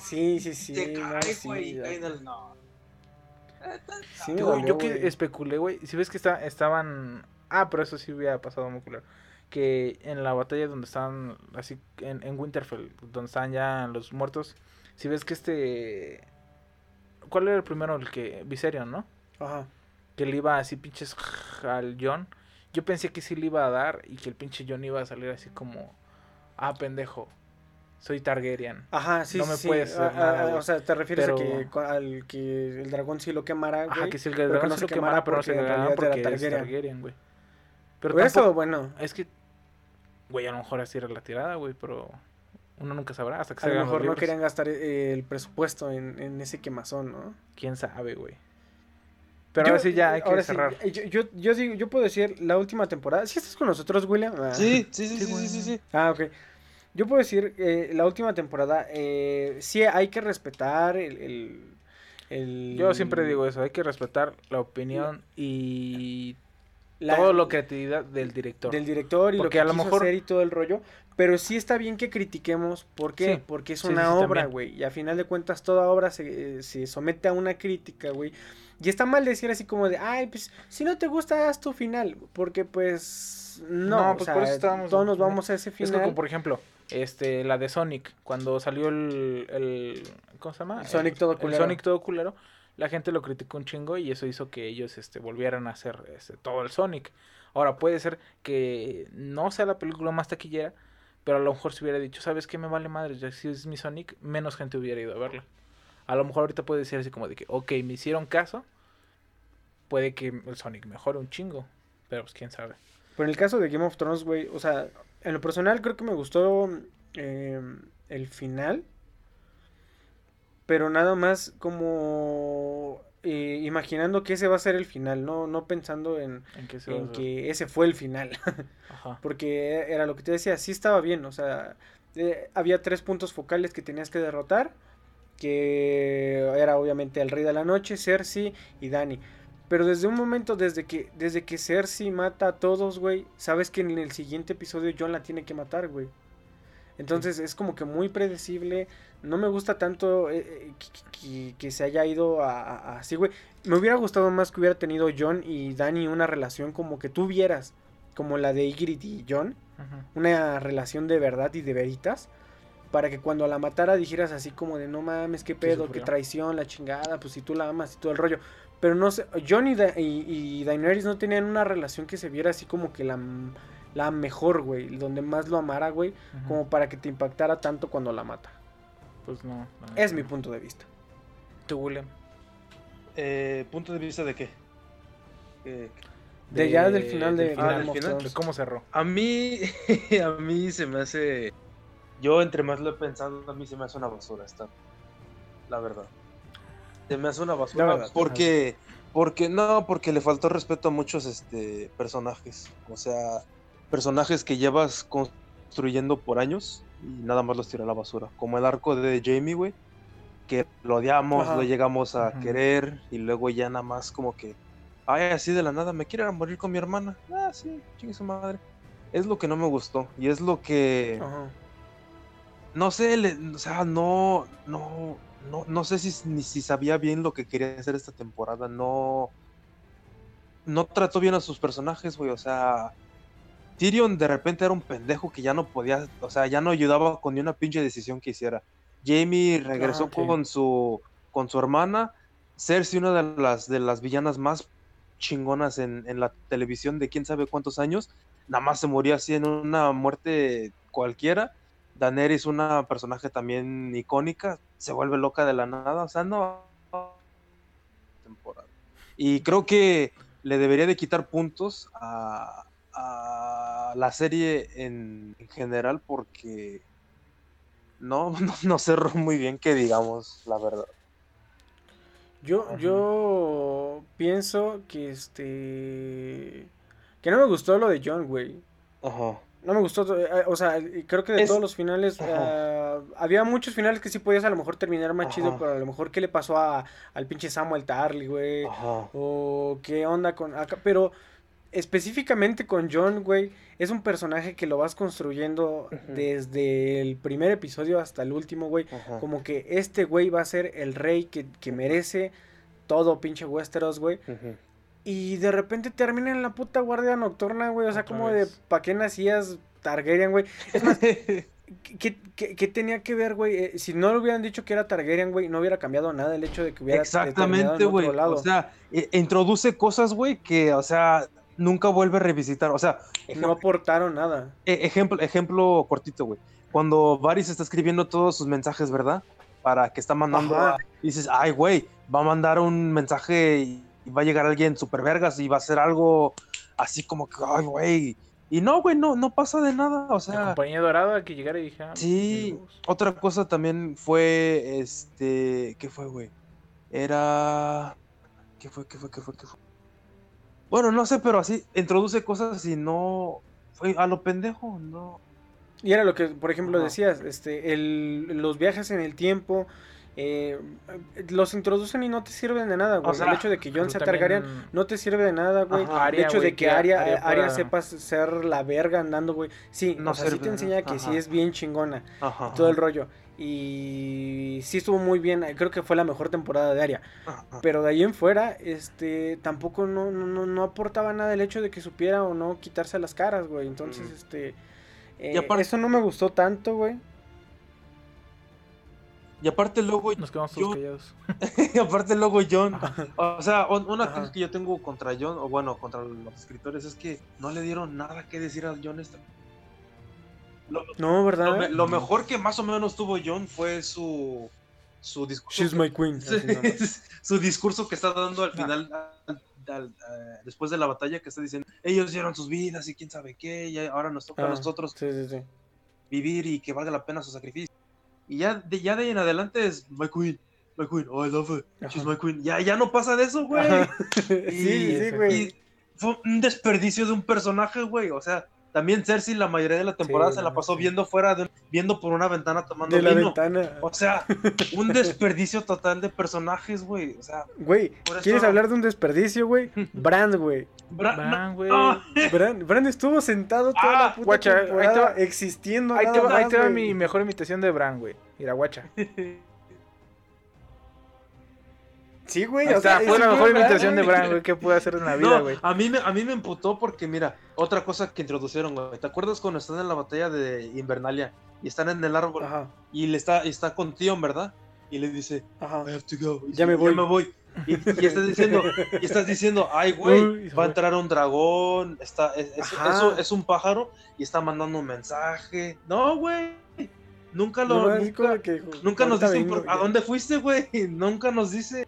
Sí, sí, sí. te cae, güey. no. Sí, Yo, que especulé, güey. Si ves que está, estaban. Ah, pero eso sí hubiera pasado muy culero. Que en la batalla donde estaban, así, en, en Winterfell, donde estaban ya los muertos. Si ves que este. ¿Cuál era el primero? El que. Viserion, ¿no? Ajá. Que le iba así pinches al John. Yo pensé que sí le iba a dar y que el pinche John iba a salir así como. Ah, pendejo. Soy Targaryen. Ajá, sí, No me sí, puedes sí. hacer Ah, nada, ah, güey. o sea, te refieres Pero- a que cu- al que el dragón sí lo quemara, güey. Ajá, que si el pero que dragón no se lo quemara pero no se porque en quemara realidad porque era es Targaryen. Targaryen, güey. Pero Hubiera estado tampoco, bueno. es que, güey, a lo mejor así era la tirada, güey, pero uno nunca sabrá hasta que A lo salgan los mejor no libros. querían gastar eh, el presupuesto en, en ese quemazón, ¿no? Quién sabe, güey. Pero Yo- ahora sí ya hay que ahora sí, cerrar. eh, yo, yo, yo digo, yo puedo decir la última temporada. ¿Sí estás con nosotros, William? Ah. Sí, sí, sí, Sí, sí, sí, sí, sí. Ah, ok. Yo puedo decir, eh, la última temporada, eh, sí hay que respetar el, el, el- Yo siempre digo eso, hay que respetar la opinión y la- todo lo creatividad del director. del director y Porque lo a que lo quiso mejor- hacer y todo el rollo. Pero sí está bien que critiquemos. ¿Por qué? Sí. Porque es una sí, sí, obra, güey. Y a final de cuentas, toda obra se, se somete a una crítica, güey. Y está mal decir así como de, ay, pues, si no te gusta, haz tu final. Porque, pues, no. No, o pues, sea, por eso estábamos- todos nos vamos a ese Es final. como, por ejemplo, este, la de Sonic, cuando salió el, el ¿cómo se llama? El Sonic todo El culero. Sonic todo culero, la gente lo criticó un chingo y eso hizo que ellos, este, volvieran a hacer, este, todo el Sonic. Ahora, puede ser que no sea la película más taquillera, pero a lo mejor si hubiera dicho, ¿sabes qué? Me vale madre, ya si es mi Sonic, menos gente hubiera ido a verla. A lo mejor ahorita puede decir así como de que, ok, me hicieron caso, puede que el Sonic mejore un chingo, pero pues quién sabe. Pero en el caso de Game of Thrones, güey, o sea, en lo personal creo que me gustó eh, el final. Pero nada más como eh, imaginando que ese va a ser el final, no, no pensando en, que ese fue el final. Ajá. (laughs) Porque era lo que te decía, sí estaba bien, o sea, eh, había tres puntos focales que tenías que derrotar, que era obviamente el Rey de la Noche, Cersei y Dani. Pero desde un momento, desde que, desde que Cersei mata a todos, güey, sabes que en el siguiente episodio John la tiene que matar, güey. Entonces es como que muy predecible. No me gusta tanto eh, eh, que, que- que se haya ido a, así, güey. Me hubiera gustado más que hubiera tenido John y Dani una relación como que tú vieras, como la de Ygritte y John una relación de verdad y de veritas para que cuando la matara dijeras así como de no mames, qué pedo, qué traición, la chingada, pues si tú la amas y todo el rollo. Pero no sé, John y, Da- y, y Daenerys no tenían una relación que se viera así como que la, la mejor, güey, donde más lo amara, güey, como para que te impactara tanto cuando la mata. Pues no. Es mi punto de vista. ¿Tú, William? Eh, ¿Punto de vista de qué? Eh, De ya del final de Ah, del final. cómo cerró. A mí, (laughs) a mí se me hace. Yo entre más lo he pensado, a mí se me hace una basura esta. La verdad. Se me hace una basura verdad, porque, porque no, porque le faltó respeto a muchos este personajes. O sea, personajes que llevas construyendo por años y nada más los tiró a la basura. Como el arco de Jamie, güey, que lo odiamos, Ajá. lo llegamos a querer y luego ya nada más como que, ay, así de la nada, me quiero ir a morir con mi hermana. Ah, sí, chingue su madre. Es lo que no me gustó y es lo que Ajá. no sé, le- o sea, no, no, no, no sé si, ni si sabía bien lo que quería hacer esta temporada, no, no trató bien a sus personajes, güey, o sea, Tyrion de repente era un pendejo que ya no podía, o sea, ya no ayudaba con ni una pinche decisión que hiciera. Jamie regresó Ah, con su, con su hermana, Cersei, una de las, de las villanas más chingonas en, en la televisión de quién sabe cuántos años, nada más se moría así en una muerte cualquiera. Daenerys, una personaje también icónica, se vuelve loca de la nada, o sea, no temporada. Y creo que le debería de quitar puntos a, a la serie en, en general porque no, (laughs) no, no cerró muy bien que digamos la verdad. Yo, Ajá. yo pienso que este. Que no me gustó lo de John, güey. Ajá. No me gustó, eh, o sea, creo que de Es- todos los finales, ah, había muchos finales que sí podías a lo mejor terminar más chido, pero a lo mejor qué le pasó a, al pinche Samuel Tarly, güey, Ajá. o qué onda con acá, pero específicamente con John, güey, es un personaje que lo vas construyendo desde el primer episodio hasta el último, güey, como que este güey va a ser el rey que, que merece todo pinche Westeros, güey. Y de repente termina en la puta guardia nocturna, güey. O sea, Otra como vez. de, ¿pa' qué nacías Targaryen, güey? Es más, (laughs) ¿qué, qué- qué tenía que ver, güey? Eh, si no le hubieran dicho que era Targaryen, güey, no hubiera cambiado nada el hecho de que hubiera terminado Exactamente, en güey. O sea, e- introduce cosas, güey, que, o sea, nunca vuelve a revisitar. O sea, no aportaron nada. e- ejemplo, ejemplo cortito, güey. Cuando Varys está escribiendo todos sus mensajes, ¿verdad? Para que está mandando. Ajá. a- y dices, ay, güey, va a mandar un mensaje y, va a llegar alguien super vergas y va a hacer algo así como que, ay, güey. Y no, güey, no, no pasa de nada. O La sea, compañía dorada que llegara y dije, ah, Sí, otra cosa también fue, este, ¿qué fue, güey? Era, ¿qué fue, qué fue, qué fue, qué fue? Bueno, no sé, pero así, introduce cosas y no, fue a lo pendejo, no. Y era lo que, por ejemplo, decías, este, el, los viajes en el tiempo, eh, los introducen y no te sirven de nada, güey. sea, el hecho de que Jon Pero sea también- Targaryen no te sirve de nada, güey. Ajá. el hecho güey, de que Arya Arya pueda- sepa ser la verga andando, güey. Sí, No o sea, sí te enseña que sí es bien chingona Ajá. todo el rollo. Y sí estuvo muy bien, creo que fue la mejor temporada de Arya. ajá. Pero de ahí en fuera, este, tampoco no, no, no, aportaba nada el hecho de que supiera o no quitarse las caras, güey. Entonces, Mm. este, Y eh, aparte- eso no me gustó tanto, güey. Y aparte luego, Nos quedamos todos yo- callados. y (laughs) aparte luego John, o sea, un- una Ajá. cosa que yo tengo contra John, o bueno, contra los escritores, es que no le dieron nada que decir a John esta. Lo, No, ¿verdad? lo me- lo mejor que más o menos tuvo John fue su, su discurso. She's my queen. (laughs) Su discurso que está dando al final, al- al- eh, después de la batalla, que está diciendo, ellos dieron sus vidas y quién sabe qué, y ahora nos toca Ah, a nosotros Sí, sí, sí. vivir y que valga la pena su sacrificio. Y ya de, ya de ahí en adelante es my queen, my queen, oh I love her, she's my queen. Ya, ya no pasa de eso, güey. (laughs) Sí, Y- sí, güey. Y fue un desperdicio de un personaje, güey. O sea, también Cersei la mayoría de la temporada Sí, se la la pasó sí. viendo fuera, de, viendo por una ventana tomando De la vino. ventana. O sea, (laughs) un desperdicio total de personajes, güey. O sea, Güey, ¿quieres eso- hablar de un desperdicio, güey? (laughs) Brand, güey. Bra- Van, güey. no, (laughs) Brand, Brand estuvo sentado toda Ah, la puta guacha, ahí te va- existiendo Ahí te, nada va- ahí más, te va mi mejor imitación de Bran, güey. Iraguacha. Sí, güey. O sea, fue la mejor Bran, imitación de. Bran, güey, que pude hacer en la vida, no, güey. a mí, me, a mí me emputó porque, mira, otra cosa que introducieron, güey. ¿Te acuerdas cuando están en la batalla de Invernalia y están en el árbol Ajá, y le está, y está con Tion, ¿verdad? Y le dice, ajá. I have to go. Y Ya me voy. Ya me voy. Y, y estás diciendo, y estás diciendo, ay, güey, va a entrar un dragón, está, es, eso es un pájaro y está mandando un mensaje. No, güey. Nunca lo, No, nunca, como que, nunca nos dicen por- a dónde fuiste, güey. (laughs) Nunca nos dice.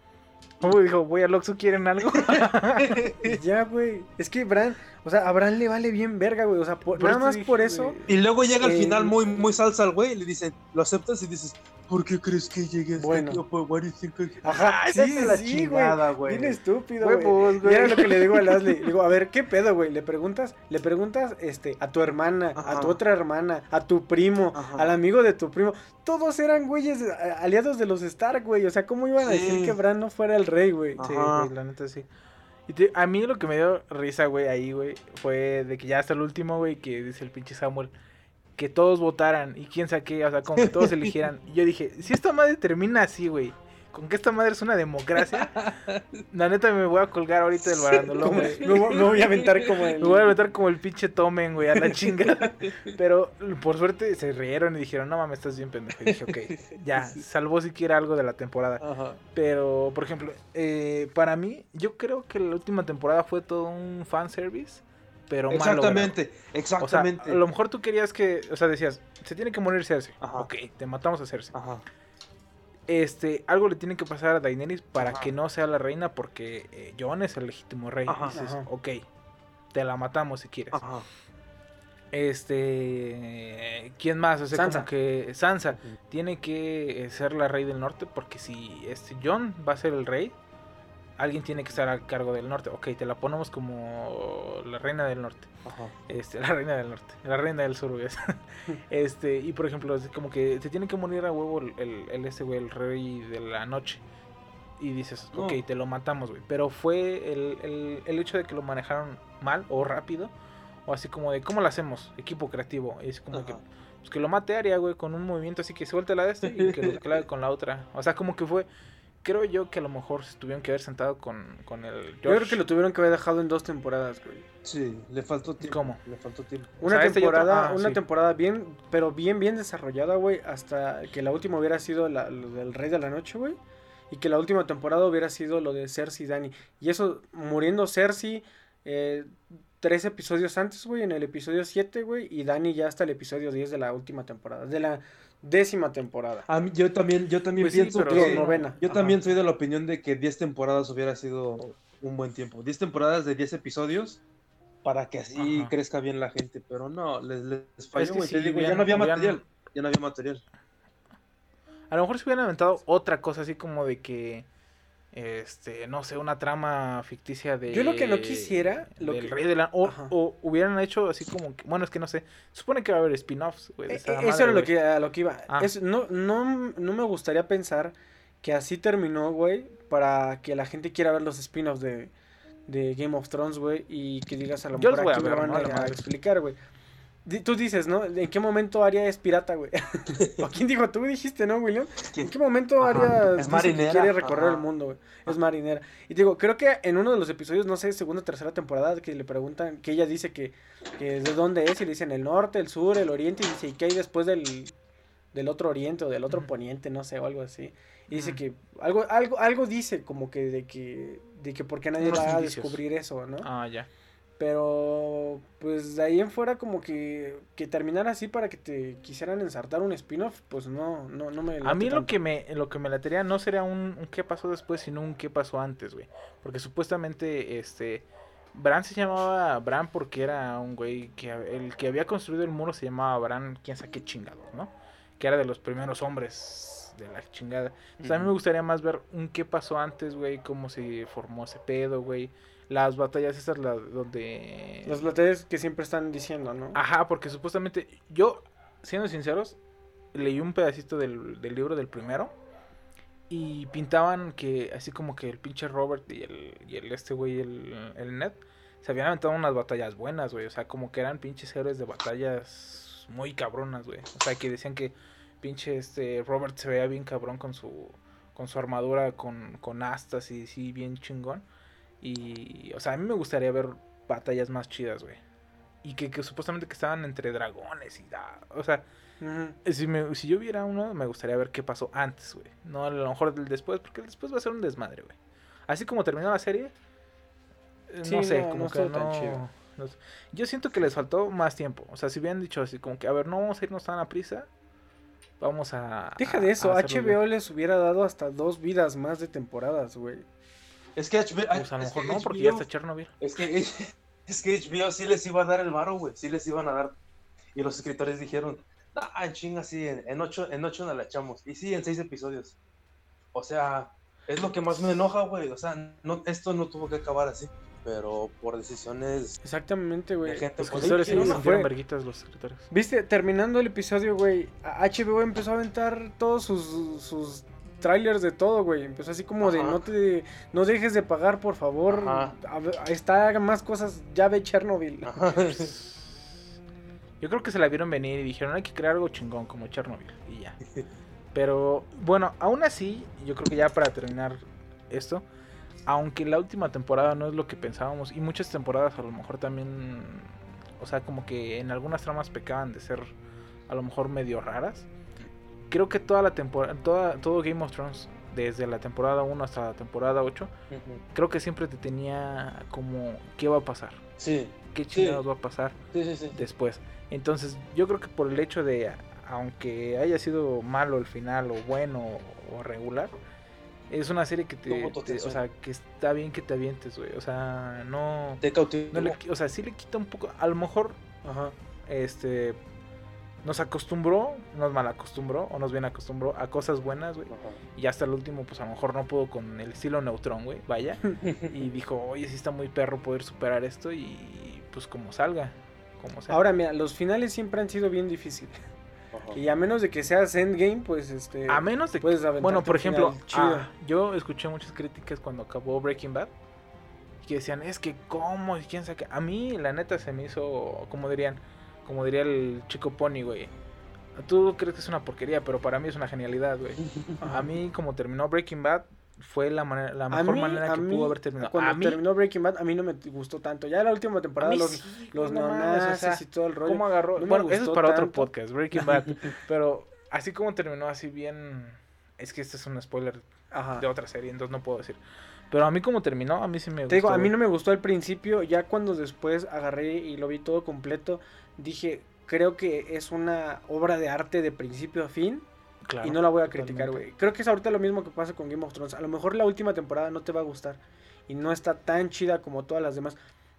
Uy, dijo, voy al Oxxo, ¿quieren algo? (laughs) Ya, güey. Es que Bran, o sea, a Bran le vale bien verga, güey. O sea, por- nada más por eso. Y luego llega al Eh, final muy, muy salsa al güey y le dicen, lo aceptas y dices, ¿por qué crees que llegué hasta Bueno. aquí? What- do you think I- Ajá, Ah, sí, esa es la sí, chingada, güey. Bien estúpido, güey. Y era lo que le digo a Leslie. Le digo, a ver, ¿qué pedo, güey? Le preguntas, le preguntas este, a tu hermana, a tu otra hermana, a tu primo, Ajá. al amigo de tu primo. Todos eran güeyes eh, aliados de los Stark, güey. O sea, ¿cómo iban a decir que Bran no fuera el rey, güey? Sí, güey, la neta sí. Y te- a mí lo que me dio risa, güey, ahí, güey, fue de que ya hasta el último, güey, que dice el pinche Samuel, que todos votaran y quién saqué, o sea, como que todos eligieran. (laughs) Y yo dije, si esta madre termina así, güey, con que esta madre es una democracia, (laughs) la neta me voy a colgar ahorita del barandolón, güey. me, voy- me voy a aventar como el... (laughs) Me voy a meter como el pinche Tomen, güey, a la chinga. Pero por suerte se rieron y dijeron, no mames, estás bien pendejo. Y dije, ok, ya, salvó siquiera algo de la temporada. Ajá. Pero, por ejemplo, eh, para mí, yo creo que la última temporada fue todo un fanservice, pero logrado. Exactamente, O sea, exactamente. a lo mejor tú querías que, o sea, decías, se tiene que morir Cersei. Ajá. Ok, te matamos a Cersei. Ajá. Este, algo le tiene que pasar a Daenerys para Ajá. que no sea la reina porque eh, Jon es el legítimo rey. Ajá. Dices, ok, te la matamos si quieres. Ajá. Este, ¿quién más? O sea, Sansa. como que Sansa tiene que eh, ser la rey del norte porque si este Jon va a ser el rey, alguien tiene que estar a cargo del norte. Ok, te la ponemos como la reina del norte. Ajá. Este, la reina del norte, la reina del sur, güey. (laughs) Este, y por ejemplo, es como que se tiene que morir a huevo el, el, el ese güey, el rey de la noche. Y dices, No. ok, te lo matamos, güey. Pero fue el, el, el hecho de que lo manejaron mal o rápido. O así como de, ¿cómo lo hacemos? Equipo creativo. Y es como que, pues que lo mate Aria, güey, con un movimiento así que suelte la de este y que lo clave con la otra. O sea, como que fue creo yo que a lo mejor se tuvieron que haber sentado con, con el George. Yo creo que lo tuvieron que haber dejado en dos temporadas, güey. Sí, le faltó tiempo. ¿Cómo? Le faltó tiempo. Una sea, este temporada, ah, una sí. temporada bien, pero bien, bien desarrollada, güey, hasta que la última hubiera sido la, lo del Rey de la Noche, güey. Y que la última temporada hubiera sido lo de Cersei y Dani. Y eso, muriendo Cersei, eh, tres episodios antes, güey, en el episodio 7, güey, y Dani ya hasta el episodio 10 de la última temporada, de la décima temporada. A mí, yo también, yo también Pues sí, pienso pero que sí. novena. yo Ajá. también soy de la opinión de que 10 temporadas hubiera sido un buen tiempo. 10 temporadas de 10 episodios para que así Ajá. crezca bien la gente, pero no, les, les falló, que güey, te sí, digo, ya no había material, ya no había material. A lo mejor se hubieran inventado otra cosa así como de que. Este, no sé, una trama ficticia de. Yo lo que no quisiera, lo del que- Rey de la. O, o hubieran hecho así como. que- bueno, es que no sé. Supone que va a haber spin-offs, güey. Eh, madre, Eso era lo que, a lo que iba. Ah. Es- no, no, no me gustaría pensar que así terminó, güey, para que la gente quiera ver los spin-offs de, de Game of Thrones, güey, y que digas a lo mejor aquí me van a, A explicar, güey. Tú dices, ¿no? ¿En qué momento Arya es pirata, güey? (laughs) ¿O quién dijo? Tú dijiste, ¿no, William? ¿En qué momento Es marinera. quiere recorrer Ajá. el mundo, güey? Es marinera. Y te digo, creo que en uno de los episodios, no sé, segunda o tercera temporada, que le preguntan, que ella dice que, que de dónde es, y le dicen el norte, el sur, el oriente, y dice, ¿y qué hay después del, del otro oriente o del otro poniente? No sé, o algo así. Y dice que algo, algo, algo dice como que de que, de que porque nadie Unos va a descubrir eso, ¿no? Ah, ya. Pero, pues de ahí en fuera como que, que terminar así para que te quisieran ensartar un spin-off, pues no, no, no me A mí lo que me lo que me latería no sería un, un qué pasó después, sino un qué pasó antes, güey. Porque supuestamente este Bran se llamaba Bran porque era un güey que el que había construido el muro se llamaba Bran, quién sabe qué chingado, ¿no? Que era de los primeros hombres de la chingada. Entonces, a mí me gustaría más ver un qué pasó antes, güey, cómo se formó ese pedo, güey. Las batallas esas la, donde Los batallas que siempre están diciendo, ¿no? Ajá, porque supuestamente yo, siendo sinceros, leí un pedacito del, del libro del primero y pintaban que así como que el pinche Robert y el, y el este güey, el, el Ned, se habían aventado unas batallas buenas, güey. O sea, como que eran pinches héroes de batallas muy cabronas, güey. O sea, que decían que pinche este Robert se veía bien cabrón con su con su armadura con, con astas y sí, bien chingón. Y, o sea, a mí me gustaría ver batallas más chidas, güey. Y que, que supuestamente que estaban entre dragones y da, o sea, si, me- si yo viera uno, me gustaría ver qué pasó antes, güey. No a lo mejor del después, porque el después va a ser un desmadre, güey. Así como terminó la serie, eh, Sí, no sé, no, como no que estuvo tan no, chido. no. Yo siento que les faltó más tiempo. O sea, si hubieran dicho así, como que, a ver, no vamos a irnos tan a prisa, vamos a. Deja de eso, HBO bien. les hubiera dado hasta dos vidas más de temporadas, güey. Es que HBO, Pues a lo es mejor que no, porque ya HBO está Chernobyl. Es que, (laughs) es que HBO sí les iba a dar el varo, güey. Sí les iban a dar. Y los escritores dijeron, ah, en chinga, sí, en, en ocho, en ocho nos la echamos. Y sí, en seis episodios. O sea, es lo que más me enoja, güey. O sea, no, esto no tuvo que acabar así. Pero por decisiones. Exactamente, güey. Los Pues escritores sí, no, se no sintieron fue- verguitas los escritores. Viste, terminando el episodio, güey, HBO empezó a aventar todos sus, sus trailers de todo, güey. Empezó así como de no te no dejes de pagar, por favor. Ajá. A está, hagan más cosas, ya ve Chernobyl. Ajá. Yo creo que se la vieron venir y dijeron hay que crear algo chingón como Chernobyl y ya. Pero bueno, aún así, yo creo que ya para terminar esto, aunque la última temporada no es lo que pensábamos y muchas temporadas a lo mejor también, o sea, como que en algunas tramas pecaban de ser a lo mejor medio raras. Creo que toda la temporada, toda, todo Game of Thrones, desde la temporada 1 hasta la temporada 8, creo que siempre te tenía como, ¿qué va a pasar? Sí, ¿Qué chingados va a pasar? sí, sí, sí. después. Entonces, yo creo que por el hecho de, aunque haya sido malo el final, o bueno, o regular, es una serie que te, te- o sea, que está bien que te avientes, güey. O sea, no, Te no qui- o sea, sí le quita un poco, a lo mejor, Ajá. este, nos acostumbró, nos mal acostumbró, o nos bien acostumbró a cosas buenas, güey. Y hasta el último, pues a lo mejor no pudo con el estilo Neutron, güey, vaya. (laughs) y dijo, oye, sí está muy perro poder superar esto y pues como salga, como sea. Ahora, mira, los finales siempre han sido bien difíciles. Y a menos de que seas endgame, pues este. A menos de que puedes aventarte Bueno, por ejemplo, ah, yo escuché muchas críticas cuando acabó Breaking Bad. Que decían, es que cómo, y quién sabe. A mí, la neta, se me hizo, como dirían, como diría el chico Pony, güey. Tú crees que es una porquería, pero para mí es una genialidad, güey. (laughs) A mí, como terminó Breaking Bad, fue la, manera, la mejor mí, manera que mí, pudo haber terminado. cuando a mí, terminó Breaking Bad, a mí no me gustó tanto. Ya la última temporada, los, sí, los neonazis o sea, y todo el rollo. ¿Cómo agarró? no bueno, eso es para otro tanto. podcast, Breaking Bad. (laughs) pero así como terminó así bien... Es que este es un spoiler Ajá. de otra serie, entonces no puedo decir. Pero a mí como terminó, a mí sí me gustó. Te digo, a mí no me gustó al principio, ya cuando después agarré y lo vi todo completo, dije, creo que es una obra de arte de principio a fin Claro, y no la voy a criticar, güey. Creo que es ahorita lo mismo que pasa con Game of Thrones. A lo mejor la última temporada no te va a gustar y no está tan chida como todas las demás.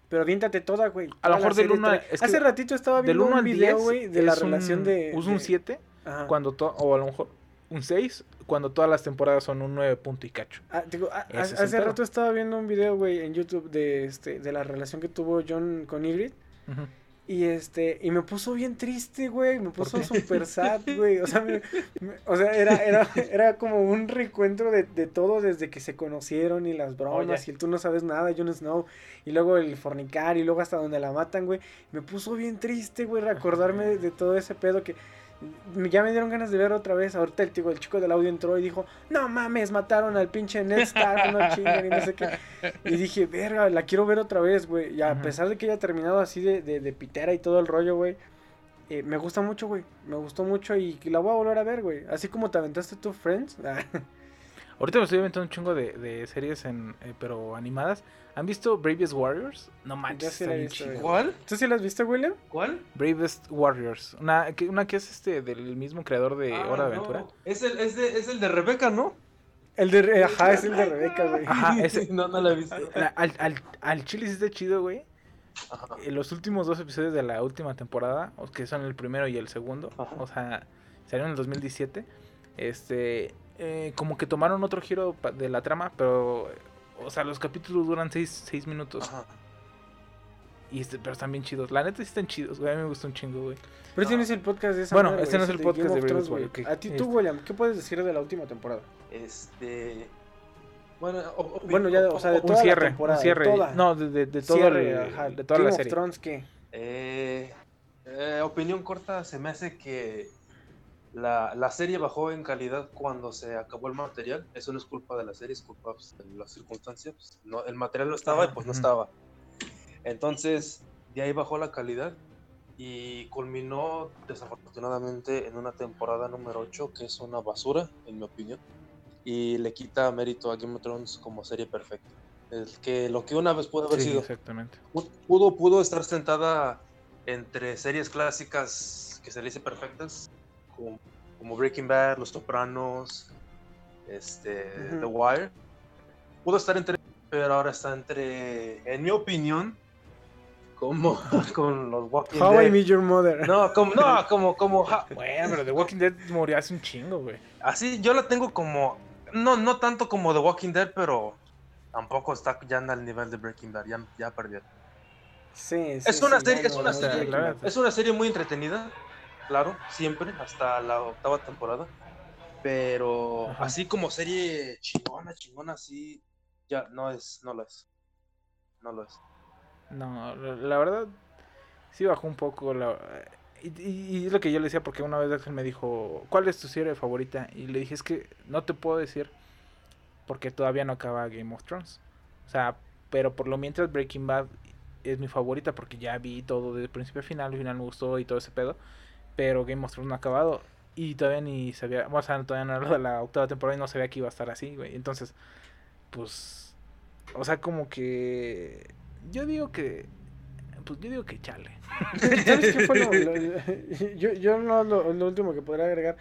Pero aviéntate toda, güey. A lo mejor del serie uno a- trae- es que Hace ratito estaba viendo 1 un al video, 10 güey, de la un- relación de... Usa un de- 7, Ajá. cuando to- o a lo mejor un 6, cuando todas las temporadas son un 9 punto y cacho. Ah, digo, Ese hace rato estaba viendo un video, güey, en YouTube de, este, de la relación que tuvo John con Ygritte. Ujú. Y este, y me puso bien triste, güey, me puso súper sad, güey, o sea, me- (laughs) me- o sea, era, era, era como un recuentro de, de todo desde que se conocieron y las bromas, Oye. y el tú no sabes nada, Jon Snow, y luego el fornicar, y luego hasta donde la matan, güey, me puso bien triste, güey, recordarme de, de todo ese pedo que ya me dieron ganas de ver otra vez, ahorita el, tío, el chico del audio entró y dijo, no mames, mataron al pinche Ned Stark, no (laughs) chingan, y no sé qué, y dije, verga, la quiero ver otra vez, güey. Y a pesar de que haya terminado así de, de, de pitera y todo el rollo, güey. eh, me gusta mucho, güey. Me gustó mucho y la voy a volver a ver, güey. Así como te aventaste tu Friends. (laughs) Ah, Ahorita me estoy inventando un chingo de, de series en, eh, pero animadas. ¿Han visto Bravest Warriors? No manches, sí está la he bien visto, chido. güey. ¿Cuál? ¿Tú sí la has visto, William? ¿Cuál? Bravest Warriors. Una que, una que es este del mismo creador de Ah, Hora de no. Aventura. Es el, es, de, es el de Rebeca, ¿no? El de. Ajá, es el de Rebeca, güey. Ajá, (laughs) ese- no, no la he visto. Al, al, al chile sí está chido, güey. Ajá. En los últimos dos episodios de la última temporada, que son el primero y el segundo, Ajá. o sea, salieron en el 2017. Este, eh, como que tomaron otro giro de la trama, pero, o sea, los capítulos duran seis, seis minutos. Ajá. Y este, pero están bien chidos. La neta sí están chidos, güey. A mí me gustó un chingo, güy. Pero este no es el podcast de esa Bueno, este güey, no es el de podcast Game de of Thrones, güey. A ti, tú, Este. William, ¿qué puedes decir de la última temporada? Este. Bueno, o- o- Bueno, ya, o sea, de Un toda la cierre, temporada, un cierre. toda. No, de, de, de todo Cierre, el- ajá, de toda Game la of serie. Thrones, ¿qué? Eh, eh, opinión corta, se me hace que la, la serie bajó en calidad cuando se acabó el material. Eso no es culpa de la serie, es culpa pues, de las circunstancias. pues, no, el material no estaba y pues no estaba. Entonces, de ahí bajó la calidad y culminó desafortunadamente en una temporada número 8 que es una basura, en mi opinión. Y le quita mérito a Game of Thrones como serie perfecta. El que lo que una vez pudo haber Sí, sido exactamente. pu- pudo, pudo estar sentada entre series clásicas que se le dice perfectas, como, como Breaking Bad, Los Sopranos, este. The Wire. Pudo estar entre, pero ahora está entre, en mi opinión, como (laughs) con los Walking How I Dead. Met Your Mother. No, como, no, (laughs) como, como, ja- Bueno, pero The Walking Dead murió hace un chingo, güey. así yo la tengo como, no, no tanto como The Walking Dead, pero tampoco está ya al nivel de Breaking Bad, ya, ya perdió. Sí, sí, Es una sí, serie- no, es una no, serie. Es una serie muy entretenida, claro, siempre, hasta la octava temporada. Pero Ajá. así como serie chingona, chingona, así, ya no es, no lo es. No lo es. No, la, verdad, sí bajó un poco. La, y, y- y es lo que yo le decía, porque una vez Axel me dijo, ¿cuál es tu serie favorita? Y le dije, es que no te puedo decir, porque todavía no acaba Game of Thrones. O sea, pero por lo mientras Breaking Bad es mi favorita, porque ya vi todo de principio a final, al final me gustó y todo ese pedo. Pero Game of Thrones no ha acabado. Y todavía ni sabía, o sea, todavía no era la octava temporada y no sabía que iba a estar así, güey. Entonces, pues, o sea, como que yo digo que, pues yo digo que chale. (laughs) ¿Sabes qué fue lo, lo- yo, yo no lo, lo último que podría agregar?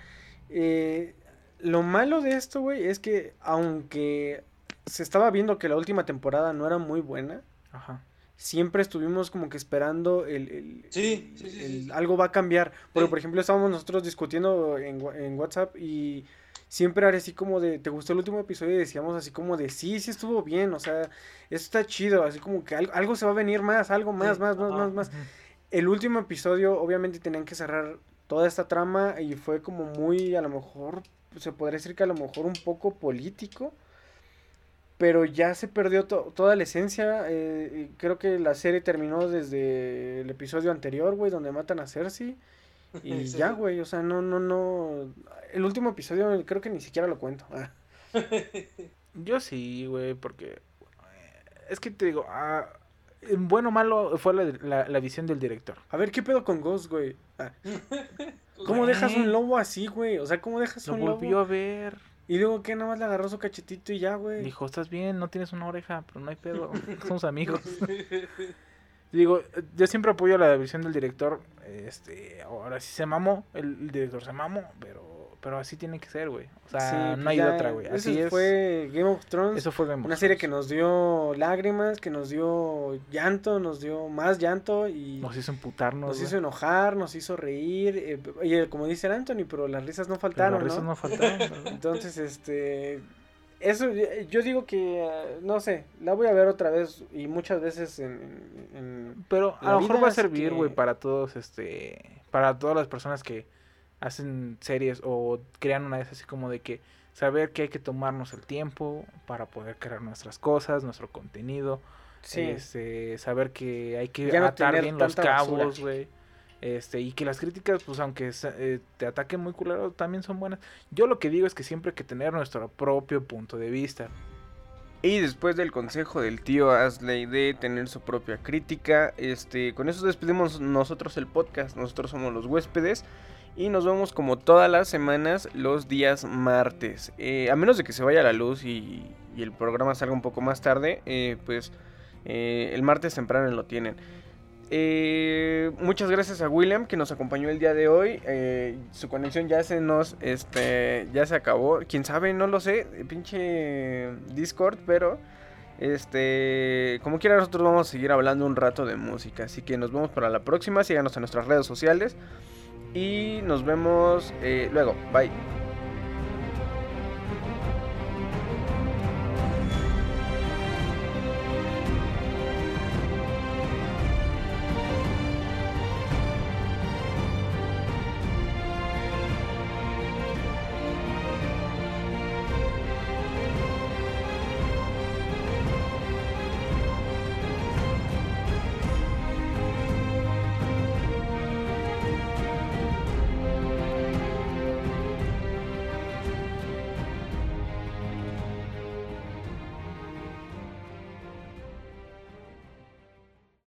Eh, lo malo de esto, güey, es que aunque se estaba viendo que la última temporada no era muy buena, Ajá. Siempre estuvimos como que esperando el, el- Sí, sí, sí, el- algo va a cambiar. Porque, Sí. por ejemplo, estábamos nosotros discutiendo en, en WhatsApp y siempre era así como de, ¿te gustó el último episodio? Y decíamos así como de, sí, sí estuvo bien, o sea, esto está chido, así como que algo, algo se va a venir más, algo más, Sí, más, más, más, más. El último episodio, obviamente, tenían que cerrar toda esta trama y fue como muy, a lo mejor, se podría decir que a lo mejor un poco político. Pero ya se perdió to- toda la esencia. eh, y creo que la serie terminó desde el episodio anterior, güey, donde matan a Cersei. (laughs) Y Sí, ya, sí. güey, o sea, no, no, no. El último episodio creo que ni siquiera lo cuento. Ah. (laughs) Yo sí, güey, porque eh, es que te digo, ah, en bueno o malo fue la, la- la visión del director. A ver, ¿qué pedo con Ghost, güey? Ah, (laughs) ¿Cómo dejas un lobo así, güey? O sea, ¿cómo dejas Lo un volvió lobo? a ver. Y luego, ¿qué? Nada más le agarró su cachetito y ya, güey. Dijo, estás bien, no tienes una oreja, pero no hay pedo. (laughs) Somos amigos. (laughs) Digo, yo siempre apoyo la visión del director. Este, ahora sí se mamó, el, el director se mamó, pero, pero así tiene que ser, güey. O sea, Sí, no pues hay ya, otra, güey. eso Así es. fue Game of Thrones. Eso fue Game of Una serie que nos dio lágrimas, que nos dio llanto, nos dio más llanto y Nos hizo emputarnos. nos hizo enojar, nos hizo reír. eh, y como dice el Anthony, pero las risas no Pero faltaron, las risas ¿no? faltaron. (laughs) Entonces, este... Eso, eh, yo digo que, eh, no sé, la voy a ver otra vez y muchas veces en... en- en- Pero a lo mejor va a servir, güey, que- para todos, este, para todas las personas que hacen series o crean una vez así como de que saber que hay que tomarnos el tiempo para poder crear nuestras cosas, nuestro contenido, sí, este, saber que hay que no atar bien los cabos, güey. Este, y que las críticas, pues aunque eh, te ataquen muy culero, también son buenas. Yo lo que digo es que siempre hay que tener nuestro propio punto de vista. Y después del consejo del tío Asley de tener su propia crítica, este, con eso despedimos nosotros el podcast. Nosotros somos los huéspedes y nos vemos como todas las semanas los días martes. Eh, a menos de que se vaya la luz y, y el programa salga un poco más tarde, eh, pues eh, el martes temprano lo tienen. Muchas gracias a William que nos acompañó el día de hoy. Su conexión ya se nos, este, ya se acabó. Quién sabe, no lo sé. Pinche Discord, pero, este, como quiera nosotros vamos a seguir hablando un rato de música. Así que nos vemos para la próxima. Síganos en nuestras redes sociales y nos vemos eh, luego. Bye.